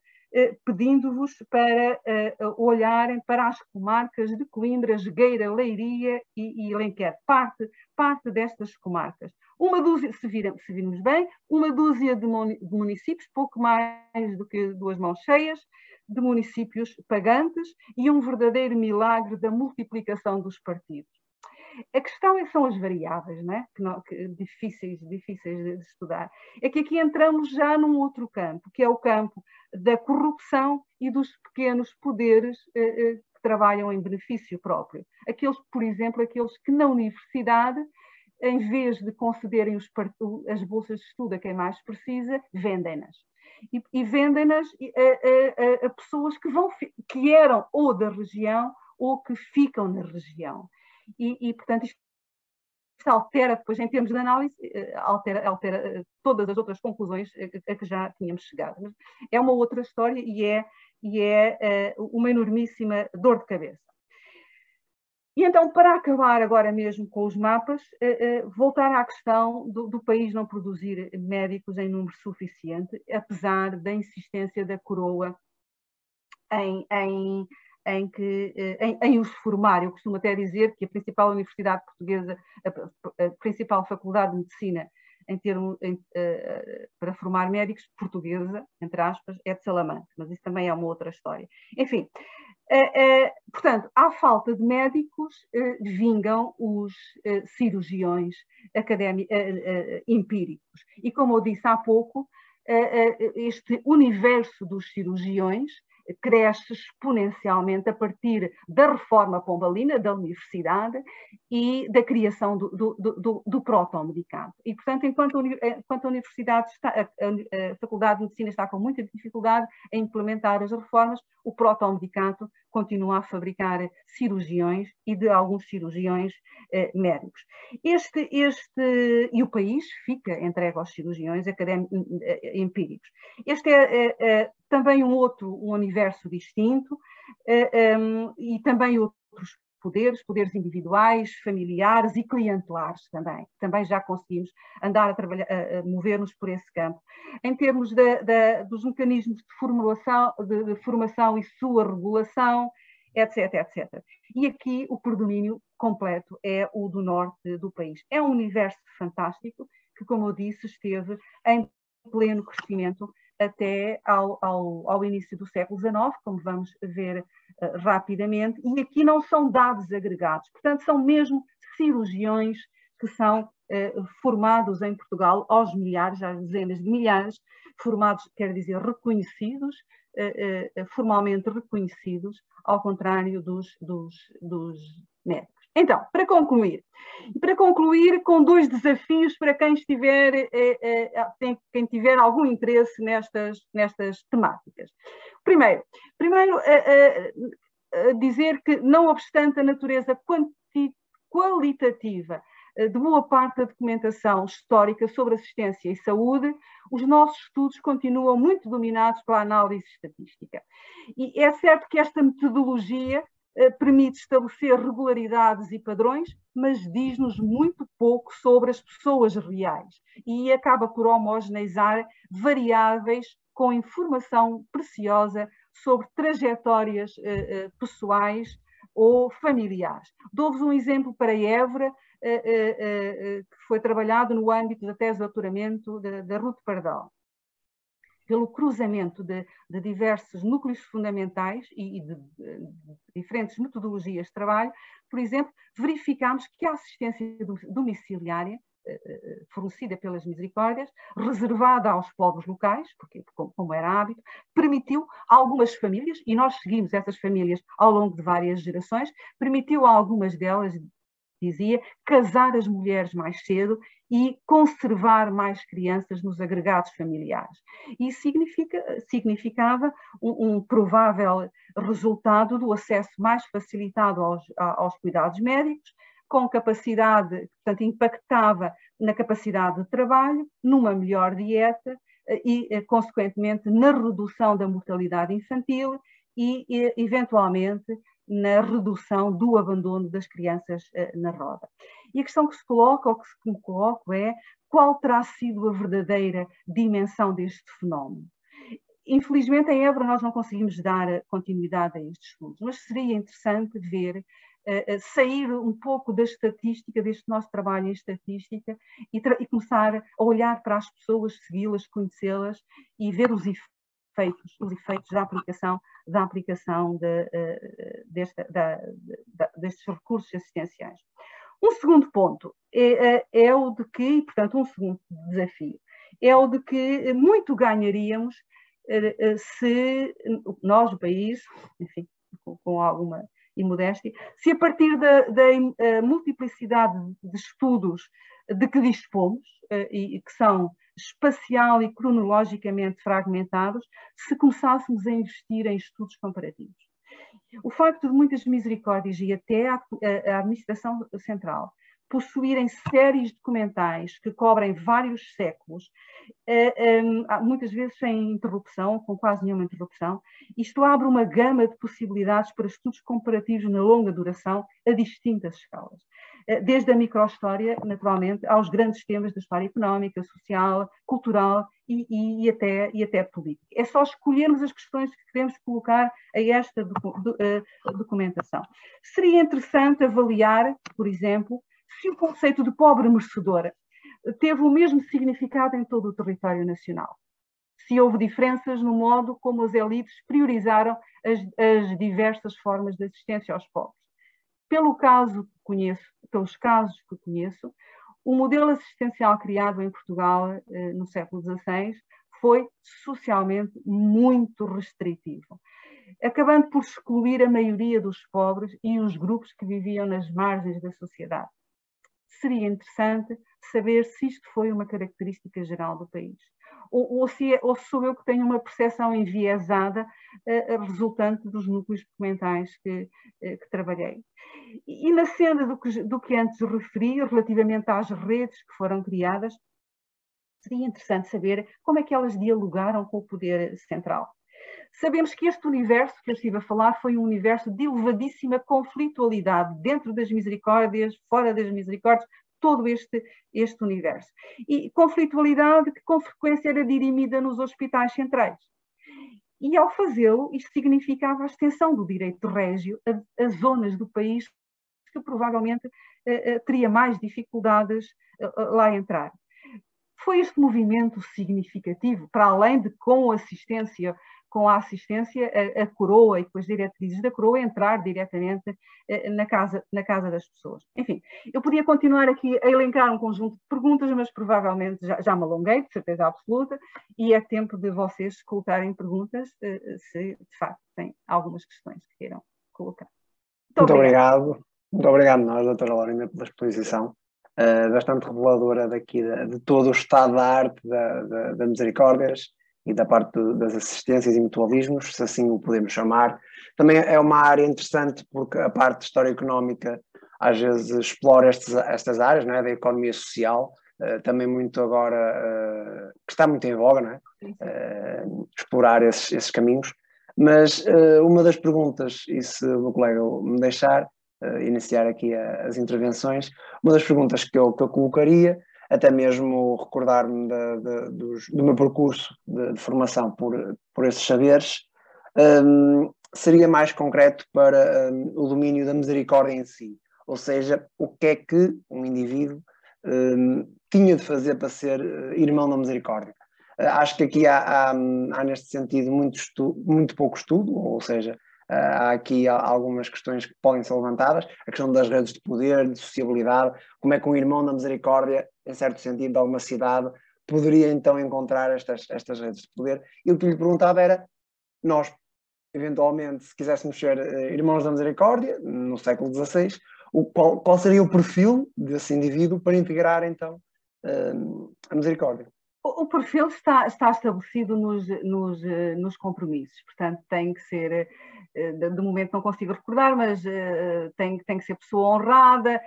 pedindo-vos para eh, olharem para as comarcas de Coimbra, Jogueira, Leiria e, e Alenquer, parte, parte destas comarcas. Uma dúzia, se, viram, se virmos bem, uma dúzia de, municípios, pouco mais do que duas mãos cheias, de municípios pagantes e um verdadeiro milagre da multiplicação dos partidos. A questão é, são as variáveis, né? que, não, que difíceis, difíceis de estudar. É que aqui entramos já num outro campo, que é o campo da corrupção e dos pequenos poderes eh, eh, que trabalham em benefício próprio. Aqueles, por exemplo, aqueles que na universidade em vez de concederem os, as bolsas de estudo a quem mais precisa, vendem-nas. E, e vendem-nas a, a, a, pessoas que, vão, que eram ou da região ou que ficam na região. E, e portanto, isto altera depois, em termos de análise, eh, altera, altera eh, todas as outras conclusões a que já tínhamos chegado. É uma outra história e é, e é uma enormíssima dor de cabeça. E então, para acabar agora mesmo com os mapas, voltar à questão do, do, país não produzir médicos em número suficiente, apesar da insistência da coroa em, em, em, que, uh, em, em, os formar. Eu costumo até dizer que a principal universidade portuguesa, a, a principal faculdade de medicina em termo, em, para formar médicos, portuguesa, entre aspas, é de Salamanca, mas isso também é uma outra história. Enfim, Uh, uh, portanto, à falta de médicos, uh, vingam os cirurgiões empíricos. E como eu disse há pouco, este universo dos cirurgiões cresce exponencialmente a partir da reforma pombalina da universidade e da criação do, do, do, do protomedicado. E, portanto, enquanto a, enquanto a universidade está, a, a, Faculdade de Medicina está com muita dificuldade em implementar as reformas, o protomedicado continua a fabricar cirurgiões e de alguns cirurgiões eh, médicos. Este, este, e o país fica entregue aos cirurgiões eh, empíricos. Este é, é, é, também um outro um universo distinto eh, um, e também outros poderes, poderes individuais, familiares e clientelares também. Também já conseguimos andar a, trabalhar, a, mover-nos por esse campo. Em termos dos mecanismos de, formulação, de, de formação e sua regulação, etc, etc. E aqui o predomínio completo é o do norte do país. É um universo fantástico que, como eu disse, esteve em pleno crescimento até ao, ao, ao início do século XIX, como vamos ver uh, rapidamente, e aqui não são dados agregados, portanto, são mesmo cirurgiões que são uh, formados em Portugal aos milhares, às dezenas de milhares, formados, quer dizer, reconhecidos, uh, formalmente reconhecidos, ao contrário dos, dos, dos médicos. Então, para concluir, para concluir com dois desafios para quem estiver, eh, eh, quem tiver algum interesse nestas, nestas temáticas. Primeiro, primeiro eh, dizer que, não obstante a natureza qualitativa de boa parte da documentação histórica sobre assistência e saúde, os nossos estudos continuam muito dominados pela análise estatística. E é certo que esta metodologia permite estabelecer regularidades e padrões, mas diz-nos muito pouco sobre as pessoas reais e acaba por homogeneizar variáveis com informação preciosa sobre trajetórias eh, eh, pessoais ou familiares. Dou-vos um exemplo para Évora, que foi trabalhado no âmbito da tese de doutoramento da Ruth Pardal pelo cruzamento de, de diversos núcleos fundamentais e, e de, de, diferentes metodologias de trabalho, por exemplo, verificamos que a assistência domiciliária eh, eh, fornecida pelas misericórdias, reservada aos povos locais, porque como era hábito, permitiu a algumas famílias, e nós seguimos essas famílias ao longo de várias gerações, permitiu a algumas delas dizia, casar as mulheres mais cedo e conservar mais crianças nos agregados familiares. Isso significa, significava um, um, provável resultado do acesso mais facilitado aos, aos cuidados médicos, com capacidade, portanto, impactava na capacidade de trabalho, numa melhor dieta e, eh, consequentemente, na redução da mortalidade infantil e, eventualmente, na redução do abandono das crianças uh, na roda. E a questão que se coloca, ou que me coloco, é qual terá sido a verdadeira dimensão deste fenómeno. Infelizmente, em Évora nós não conseguimos dar continuidade a estes estudos, mas seria interessante ver Uh, sair um pouco da estatística, deste nosso trabalho em estatística, e, e começar a olhar para as pessoas, segui-las, conhecê-las e ver os efeitos, os efeitos da aplicação da aplicação de, uh, desta, da, da, destes recursos assistenciais. Um segundo ponto é, é, é o de que, portanto, um segundo desafio, é o de que muito ganharíamos se nós, o país, enfim, com, com alguma imodéstia, se a partir da, da multiplicidade de estudos de que dispomos, e que são espacial e cronologicamente fragmentados, se começássemos a investir em estudos comparativos. O facto de muitas misericórdias e até a, a, a administração central possuírem séries documentais que cobrem vários séculos, eh, ehm, muitas vezes sem interrupção, com quase nenhuma interrupção, isto abre uma gama de possibilidades para estudos comparativos na longa duração a distintas escalas. Eh, desde a microhistória, naturalmente, aos grandes temas da história económica, social, cultural e, e, e, até, e até política. É só escolhermos as questões que queremos colocar a esta do, uh, documentação. Seria interessante avaliar, por exemplo, se o conceito de pobre merecedora teve o mesmo significado em todo o território nacional. Se houve diferenças no modo como as elites priorizaram as, as diversas formas de assistência aos pobres. Pelo caso que conheço, pelos casos que conheço, o modelo assistencial criado em Portugal eh, no século XVI foi socialmente muito restritivo, acabando por excluir a maioria dos pobres e os grupos que viviam nas margens da sociedade. Seria interessante saber se isto foi uma característica geral do país ou, ou, se, ou sou eu que tenho uma percepção enviesada uh, resultante dos núcleos documentais que, uh, que trabalhei. E, e, na cena do que, do que antes referi, relativamente às redes que foram criadas, seria interessante saber como é que elas dialogaram com o poder central. Sabemos que este universo que eu estive a falar foi um universo de elevadíssima conflitualidade dentro das misericórdias, fora das misericórdias, todo este, este universo. E conflitualidade que com frequência era dirimida nos hospitais centrais. E ao fazê-lo, isto significava a extensão do direito régio a, a zonas do país que provavelmente uh, uh, teria mais dificuldades uh, lá entrar. Foi este movimento significativo, para além de com assistência com a assistência, a, a, coroa e com as diretrizes da coroa entrar diretamente eh, na, casa, na casa das pessoas. Enfim, eu podia continuar aqui a elencar um conjunto de perguntas, mas provavelmente já, já me alonguei, de certeza absoluta, e é tempo de vocês colocarem perguntas, eh, se de facto têm algumas questões que queiram colocar. Muito, Muito obrigado. Muito obrigado nós, doutora Laurinda, pela exposição. Uh, bastante reveladora daqui de, de, todo o estado da arte da, da, da Misericórdias e da parte das assistências e mutualismos, se assim o podemos chamar. Também é uma área interessante porque a parte de história económica às vezes explora estes, estas áreas, não é? da economia social, uh, também muito agora, uh, que está muito em voga, não é? Uh, explorar esses, esses, caminhos. Mas uma das perguntas, e se o meu colega me deixar iniciar aqui a, as intervenções, uma das perguntas que eu, que eu colocaria até mesmo recordar-me do meu percurso de, de, formação por, por esses saberes, um, seria mais concreto para um, o domínio da misericórdia em si. Ou seja, o que é que um indivíduo um, tinha de fazer para ser uh, irmão da misericórdia. Uh, acho que aqui há, há, há neste sentido, muito, muito pouco estudo, ou seja, há aqui algumas questões que podem ser levantadas, a questão das redes de poder, de sociabilidade, como é que um irmão da misericórdia, em certo sentido, de alguma cidade, poderia então encontrar estas, estas redes de poder. E o que lhe perguntava era, nós, eventualmente, se quiséssemos ser eh, irmãos da misericórdia, no século XVI, o, qual, qual seria o perfil desse indivíduo para integrar então eh, a misericórdia? O perfil está, está estabelecido nos, nos, eh, nos, compromissos, portanto, tem que ser, eh, de momento não consigo recordar, mas eh, tem, tem que ser pessoa honrada,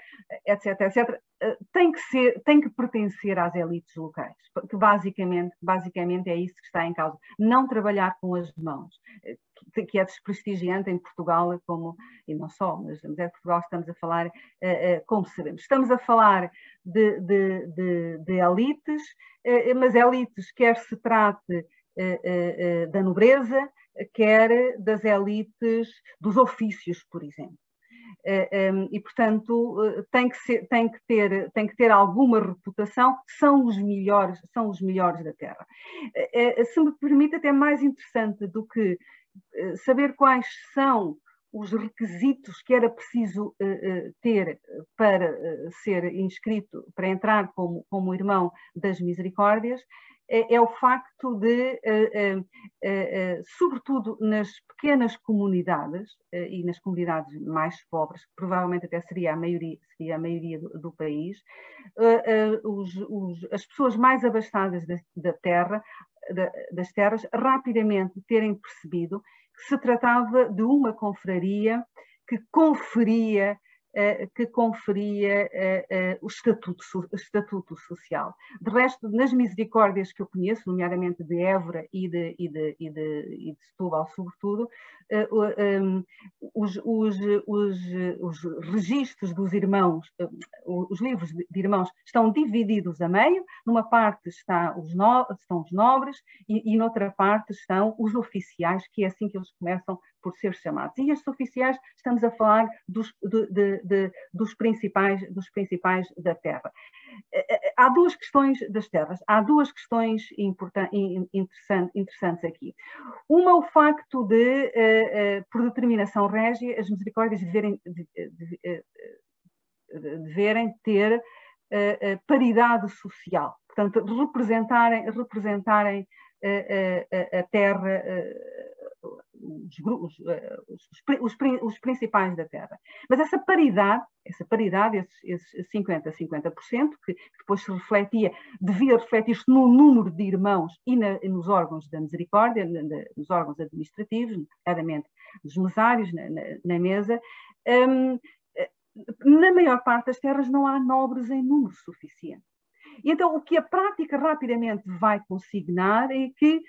etc, etc. Tem que, ser, tem que pertencer às elites locais, que basicamente, basicamente é isso que está em causa. Não trabalhar com as mãos, que é desprestigiante em Portugal, como, e não só, mas em Portugal estamos a falar, como sabemos, estamos a falar de, de, de, de elites, eh, mas elites, quer se trate eh, eh, da nobreza, quer das elites dos ofícios, por exemplo. E, portanto, tem que, ser, tem, que ter, tem que ter alguma reputação, são os melhores, são os melhores da Terra. Se me permite, até mais interessante do que saber quais são os requisitos que era preciso ter para ser inscrito, para entrar como, como irmão das misericórdias, é, é o facto de, sobretudo nas pequenas comunidades e nas comunidades mais pobres, que provavelmente até seria a maioria, seria a maioria do, país, os, os, as pessoas mais abastadas da, da terra das terras rapidamente terem percebido que se tratava de uma confraria que conferia eh, que conferia eh, eh, o estatuto, estatuto social. De resto, nas misericórdias que eu conheço, nomeadamente de Évora e de, e de, e de, e de Setúbal, sobretudo, um, os, os, os, os registros dos irmãos, os livros de irmãos estão divididos a meio, numa parte os no, estão os nobres e, e noutra parte estão os oficiais, que é assim que eles começam por ser chamados. E estes oficiais, estamos a falar dos, de, de, dos, principais, dos principais da terra. Eh, eh, há duas questões das terras, há duas questões interessantes, interessantes aqui. Uma, o facto de, eh, por determinação régia, as misericórdias deverem, deverem ter paridade social, portanto, representarem, representarem a, a, a terra os, eh, os, os, os, principais da Terra. Mas essa paridade, essa paridade, esses, esses 50-50%, que depois se refletia, devia refletir-se no número de irmãos e na, nos órgãos da misericórdia, na, nos órgãos administrativos, nomeadamente dos mesários na, na, na mesa, um, eh, na maior parte das terras não há nobres em número suficiente. Então, o que a prática rapidamente vai consignar é que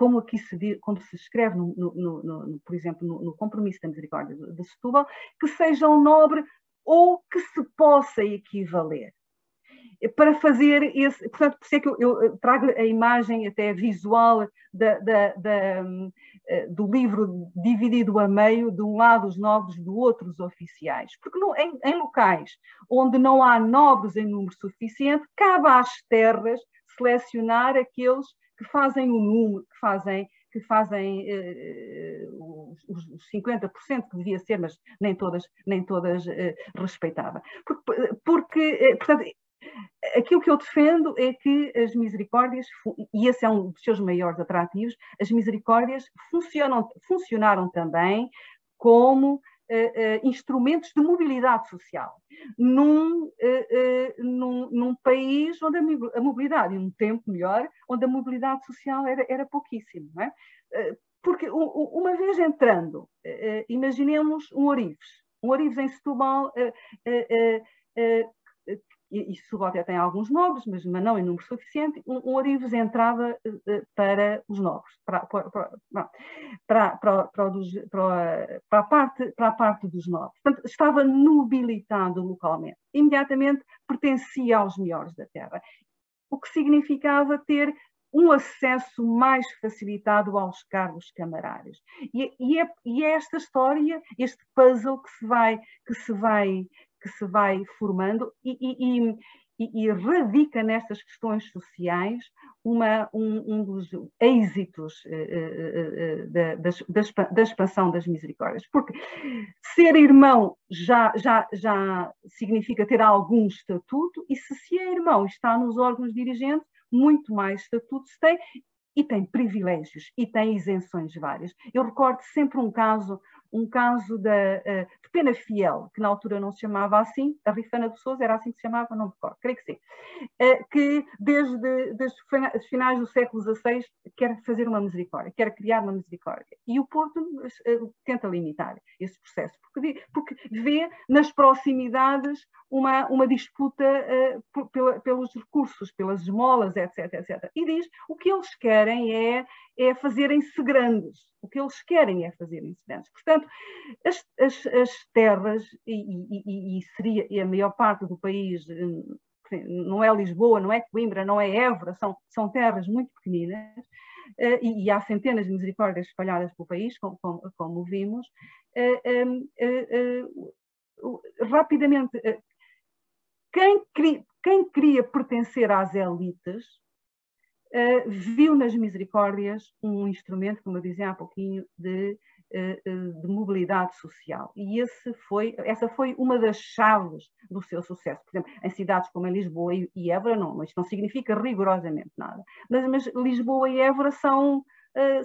como aqui se, diz, como se escreve, no, no, no, por exemplo, no, compromisso da misericórdia de Setúbal, que seja um nobre ou que se possa equivaler. Para fazer esse, portanto, por isso é que eu, eu trago a imagem até visual da, da, da, eh, do livro dividido a meio, de um lado os nobres, do outro os oficiais. Porque no, em, em locais onde não há nobres em número suficiente, cabe às terras selecionar aqueles que fazem o número, que fazem, que fazem uh, os, os 50% que devia ser, mas nem todas, nem todas uh, respeitava. Porque, porque portanto, aquilo que eu defendo é que as misericórdias, e esse é um dos seus maiores atrativos, as misericórdias funcionam, funcionaram também como instrumentos de mobilidade social, num, uh, num, num, país onde a mobilidade, e um tempo melhor, onde a mobilidade social era, era pouquíssima. É? porque uma vez entrando, imaginemos um Orives, um Orives em Setúbal e, e Setúbal até tem alguns nobres, mas, mas não em número suficiente, um, um entrava uh, para os nobres, para, para, para, para, para, a parte, para a parte dos nobres. Portanto, estava nobilitado localmente. Imediatamente pertencia aos melhores da terra, o que significava ter um acesso mais facilitado aos cargos camarários. E, e, é, e, é, esta história, este puzzle que se vai, que se vai, que se vai formando e, e, e, e radica nestas questões sociais uma, um, um dos êxitos uh, uh, uh, da, da, da, expansão das misericórdias. Porque ser irmão já, já, já significa ter algum estatuto, e se se é irmão está nos órgãos dirigentes, muito mais estatuto se tem e tem privilégios e tem isenções várias. Eu recordo sempre um caso um caso da, uh, de Pena Fiel, que na altura não se chamava assim, a Rifana de Souza era assim que se chamava, não me recordo, creio que sim, uh, que desde, desde os finais do século XVI quer fazer uma misericórdia, quer criar uma misericórdia. E o Porto uh, tenta limitar esse processo, porque, porque vê nas proximidades uma, uma disputa pela, pelos recursos, pelas esmolas, etc, etc. E diz, o que eles querem é, é fazerem-se grandes, o que eles querem é fazerem-se grandes. Portanto, as, as, as terras, e, e, e, seria e a maior parte do país, não é Lisboa, não é Coimbra, não é Évora, são, são terras muito pequeninas, uh, e, e, há centenas de misericórdias espalhadas pelo país, como, como, como vimos, uh, uh, rapidamente, quem, quem queria pertencer às elites viu nas misericórdias um instrumento, como eu dizia há pouquinho, de de mobilidade social. E foi, essa foi uma das chaves do seu sucesso. Por exemplo, em cidades como Lisboa e Évora, não, isto não significa rigorosamente nada. Mas, mas Lisboa e Évora são,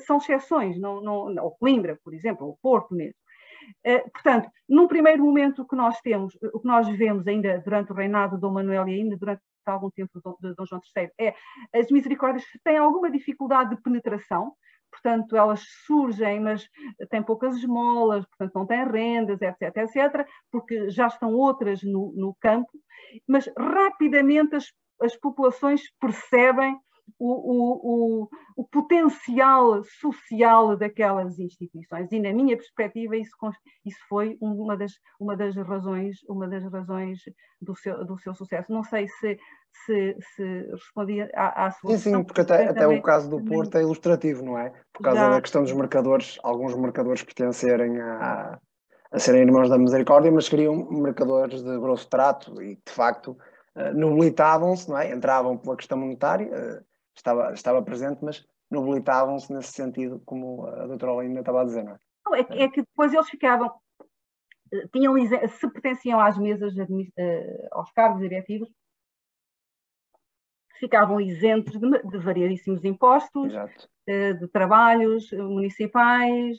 são exceções, não, não, ou Coimbra, por exemplo, ou Porto mesmo. Portanto, num primeiro momento que nós temos, o que nós vemos ainda durante o reinado de Dom Manuel e ainda durante algum tempo de Dom João III é as misericórdias têm alguma dificuldade de penetração, portanto, elas surgem, mas têm poucas esmolas, portanto, não têm rendas, etc, etc, porque já estão outras no, no campo, mas rapidamente as, as populações percebem o, o, o, potencial social daquelas instituições e na minha perspectiva isso, isso foi uma das, uma das razões uma das razões do seu, do seu sucesso não sei se se, se respondia à, à sua Sim, sim, porque até, até o caso do Porto é ilustrativo, não é? Por causa já... da questão dos marcadores, alguns marcadores pertencerem a, a serem irmãos da misericórdia, mas seriam marcadores de grosso trato e, de facto, eh, nobilitavam-se, não é? Entravam pela questão monetária, eh, estava, estava presente, mas nobilitavam-se nesse sentido, como a doutora Olinda estava a dizer, não é? Não, é, que, é que depois eles ficavam, eh, tinham, se pertenciam às mesas, aos cargos diretivos, ficavam isentos de, de variadíssimos impostos, Exato. de trabalhos municipais,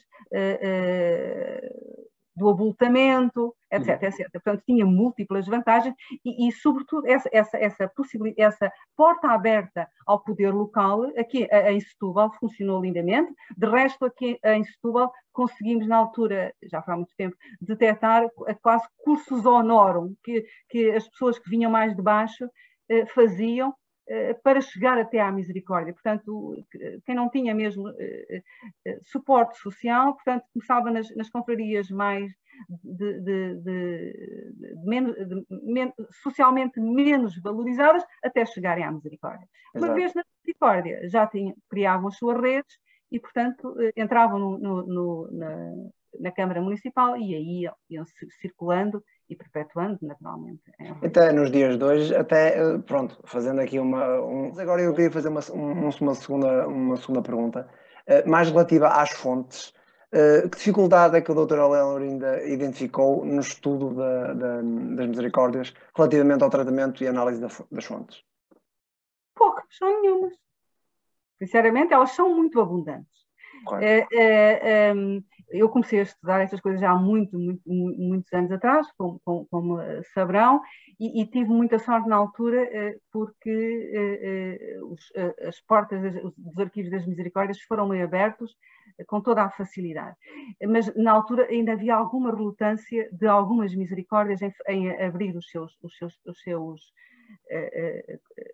do abultamento, etc, uhum. etc. Portanto, tinha múltiplas vantagens e, e sobretudo, essa, essa, essa, possibilidade, essa porta aberta ao poder local, aqui em Setúbal funcionou lindamente. De resto, aqui em Setúbal conseguimos, na altura, já há muito tempo, detectar quase cursos honorum que, que as pessoas que vinham mais de baixo eh, faziam para chegar até à misericórdia. Portanto, quem não tinha mesmo eh, eh, suporte social, portanto, começava nas, nas confrarias mais de, de, de, de socialmente menos valorizadas até chegarem à misericórdia. Exato. Uma vez na misericórdia já tinham, criavam as suas redes e, portanto, entravam no, no, no, na, na Câmara Municipal e aí iam circulando e perpetuando, naturalmente. É até nos dias de hoje, até, eh, pronto, fazendo aqui uma. Um, agora eu queria fazer uma, uma, segunda, uma segunda pergunta, uh, mais relativa às fontes. Uh, que dificuldade é que o Dr. Aurélio ainda identificou no estudo da, da, das misericórdias relativamente ao tratamento e análise da, das fontes? Poucas, são nenhumas. Sinceramente, elas são muito abundantes. É, é, é, eu comecei a estudar estas coisas já há muito, muito, muitos anos atrás, como, como, saberão, e, e, tive muita sorte na altura eh, porque eh, eh, as portas dos arquivos das misericórdias foram-me abertos com toda a facilidade. Mas na altura ainda havia alguma relutância de algumas misericórdias em, em abrir os seus, os seus, os seus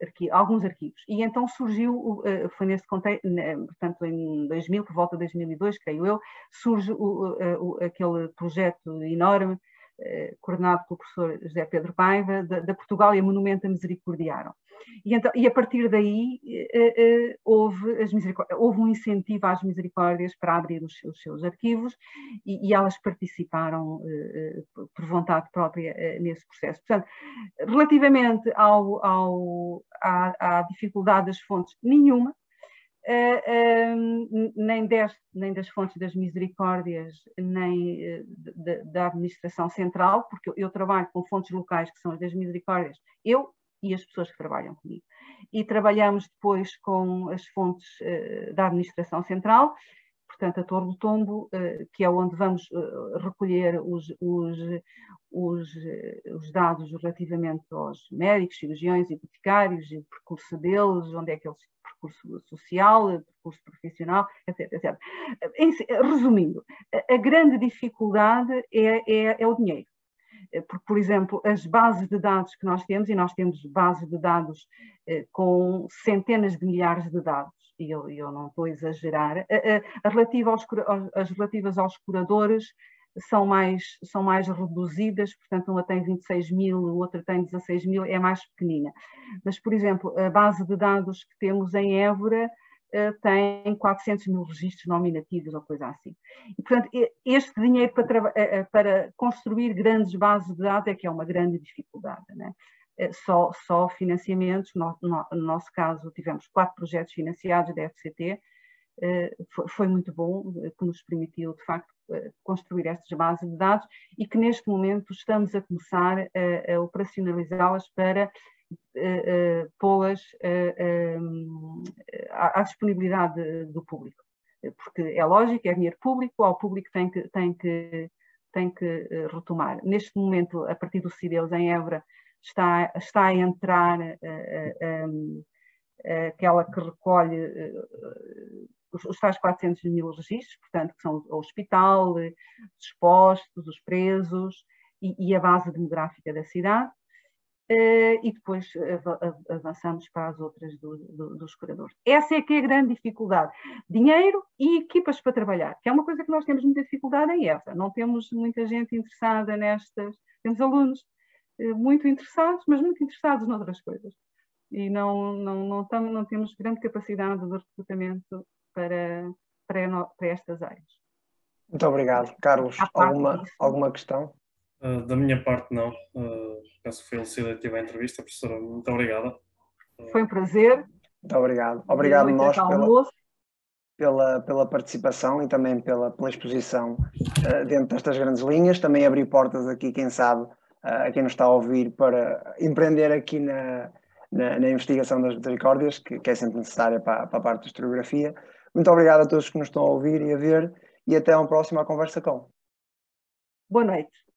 arquivo, alguns arquivos. E então surgiu, uh, foi nesse contexto, portanto em 2000, por volta de 2002, creio eu, surge o, uh, aquele projeto enorme coordenado pelo professor José Pedro Paiva, da, da Portugal e a Monumento a Misericordiaram. E, então, e a partir daí uh, uh, houve, houve, um incentivo às misericórdias para abrir os, os seus arquivos e, e elas participaram uh, por vontade própria nesse processo. Portanto, relativamente ao, ao, à, à dificuldade das fontes, nenhuma, nem, deste, nem, das fontes das misericórdias, nem de, da administração central, porque eu, trabalho com fontes locais que são as das misericórdias, eu e as pessoas que trabalham comigo. E trabalhamos depois com as fontes uh, da administração central, portanto, a Torre do Tombo, uh, que é onde vamos uh, recolher os, os, os, os, dados relativamente aos médicos, cirurgiões e boticários, e o percurso deles, onde é que eles percurso social, percurso profissional, etc. etc. Resumindo, a grande dificuldade é, é, é o dinheiro. Eh, porque, por exemplo, as bases de dados que nós temos, e nós temos bases de dados eh, com centenas de milhares de dados, e eu, eu não estou a exagerar, a, a, a relativa aos, as relativas aos curadores são mais, são mais reduzidas, portanto, uma tem 26 mil, outra tem 16 mil, é mais pequenina. Mas, por exemplo, a base de dados que temos em Évora uh, tem 400 mil registros nominativos ou coisa assim. E, portanto, este dinheiro para, uh, para construir grandes bases de dados é que é uma grande dificuldade. Né? Só, só financiamentos, no, no, no, nosso caso tivemos quatro projetos financiados da FCT, foi, foi, muito bom, que nos permitiu, de facto, construir estas bases de dados e que neste momento estamos a começar a, a operacionalizá-las para pô-las à, à disponibilidade do público porque é lógico, é dinheiro público, ao público tem que, tem que, tem que eh, retomar. Neste momento, a partir do CIDEUS em Évora, está, está a entrar aquela que recolhe os, os tais 400 mil registros, portanto, que são o hospital, os postos, os presos e, e a base demográfica da cidade. Uh, e depois avançamos para as outras do, do, dos curadores. Essa é que é a grande dificuldade. Dinheiro e equipas para trabalhar, que é uma coisa que nós temos muita dificuldade em EFA. Não temos muita gente interessada nestas, temos alunos uh, muito interessados, mas muito interessados noutras coisas. E não, não, não, tam, não temos grande capacidade de recrutamento para, para, para estas áreas. Muito obrigado. Carlos, alguma, alguma questão? Uh, da minha parte, não. Uh, penso que foi elucidativa a entrevista, professora. Muito obrigada. Foi um prazer. Muito obrigado. Obrigado a nós pela, pela, pela, participação e também pela, pela exposição uh, dentro destas grandes linhas. Também abrir portas aqui, quem sabe, a quem nos está a ouvir, para empreender aqui na, na, na investigação das misericórdias, que, que, é sempre necessária para, para a parte da historiografia. Muito obrigado a todos que nos estão a ouvir e a ver e até uma próxima conversa com. Boa noite.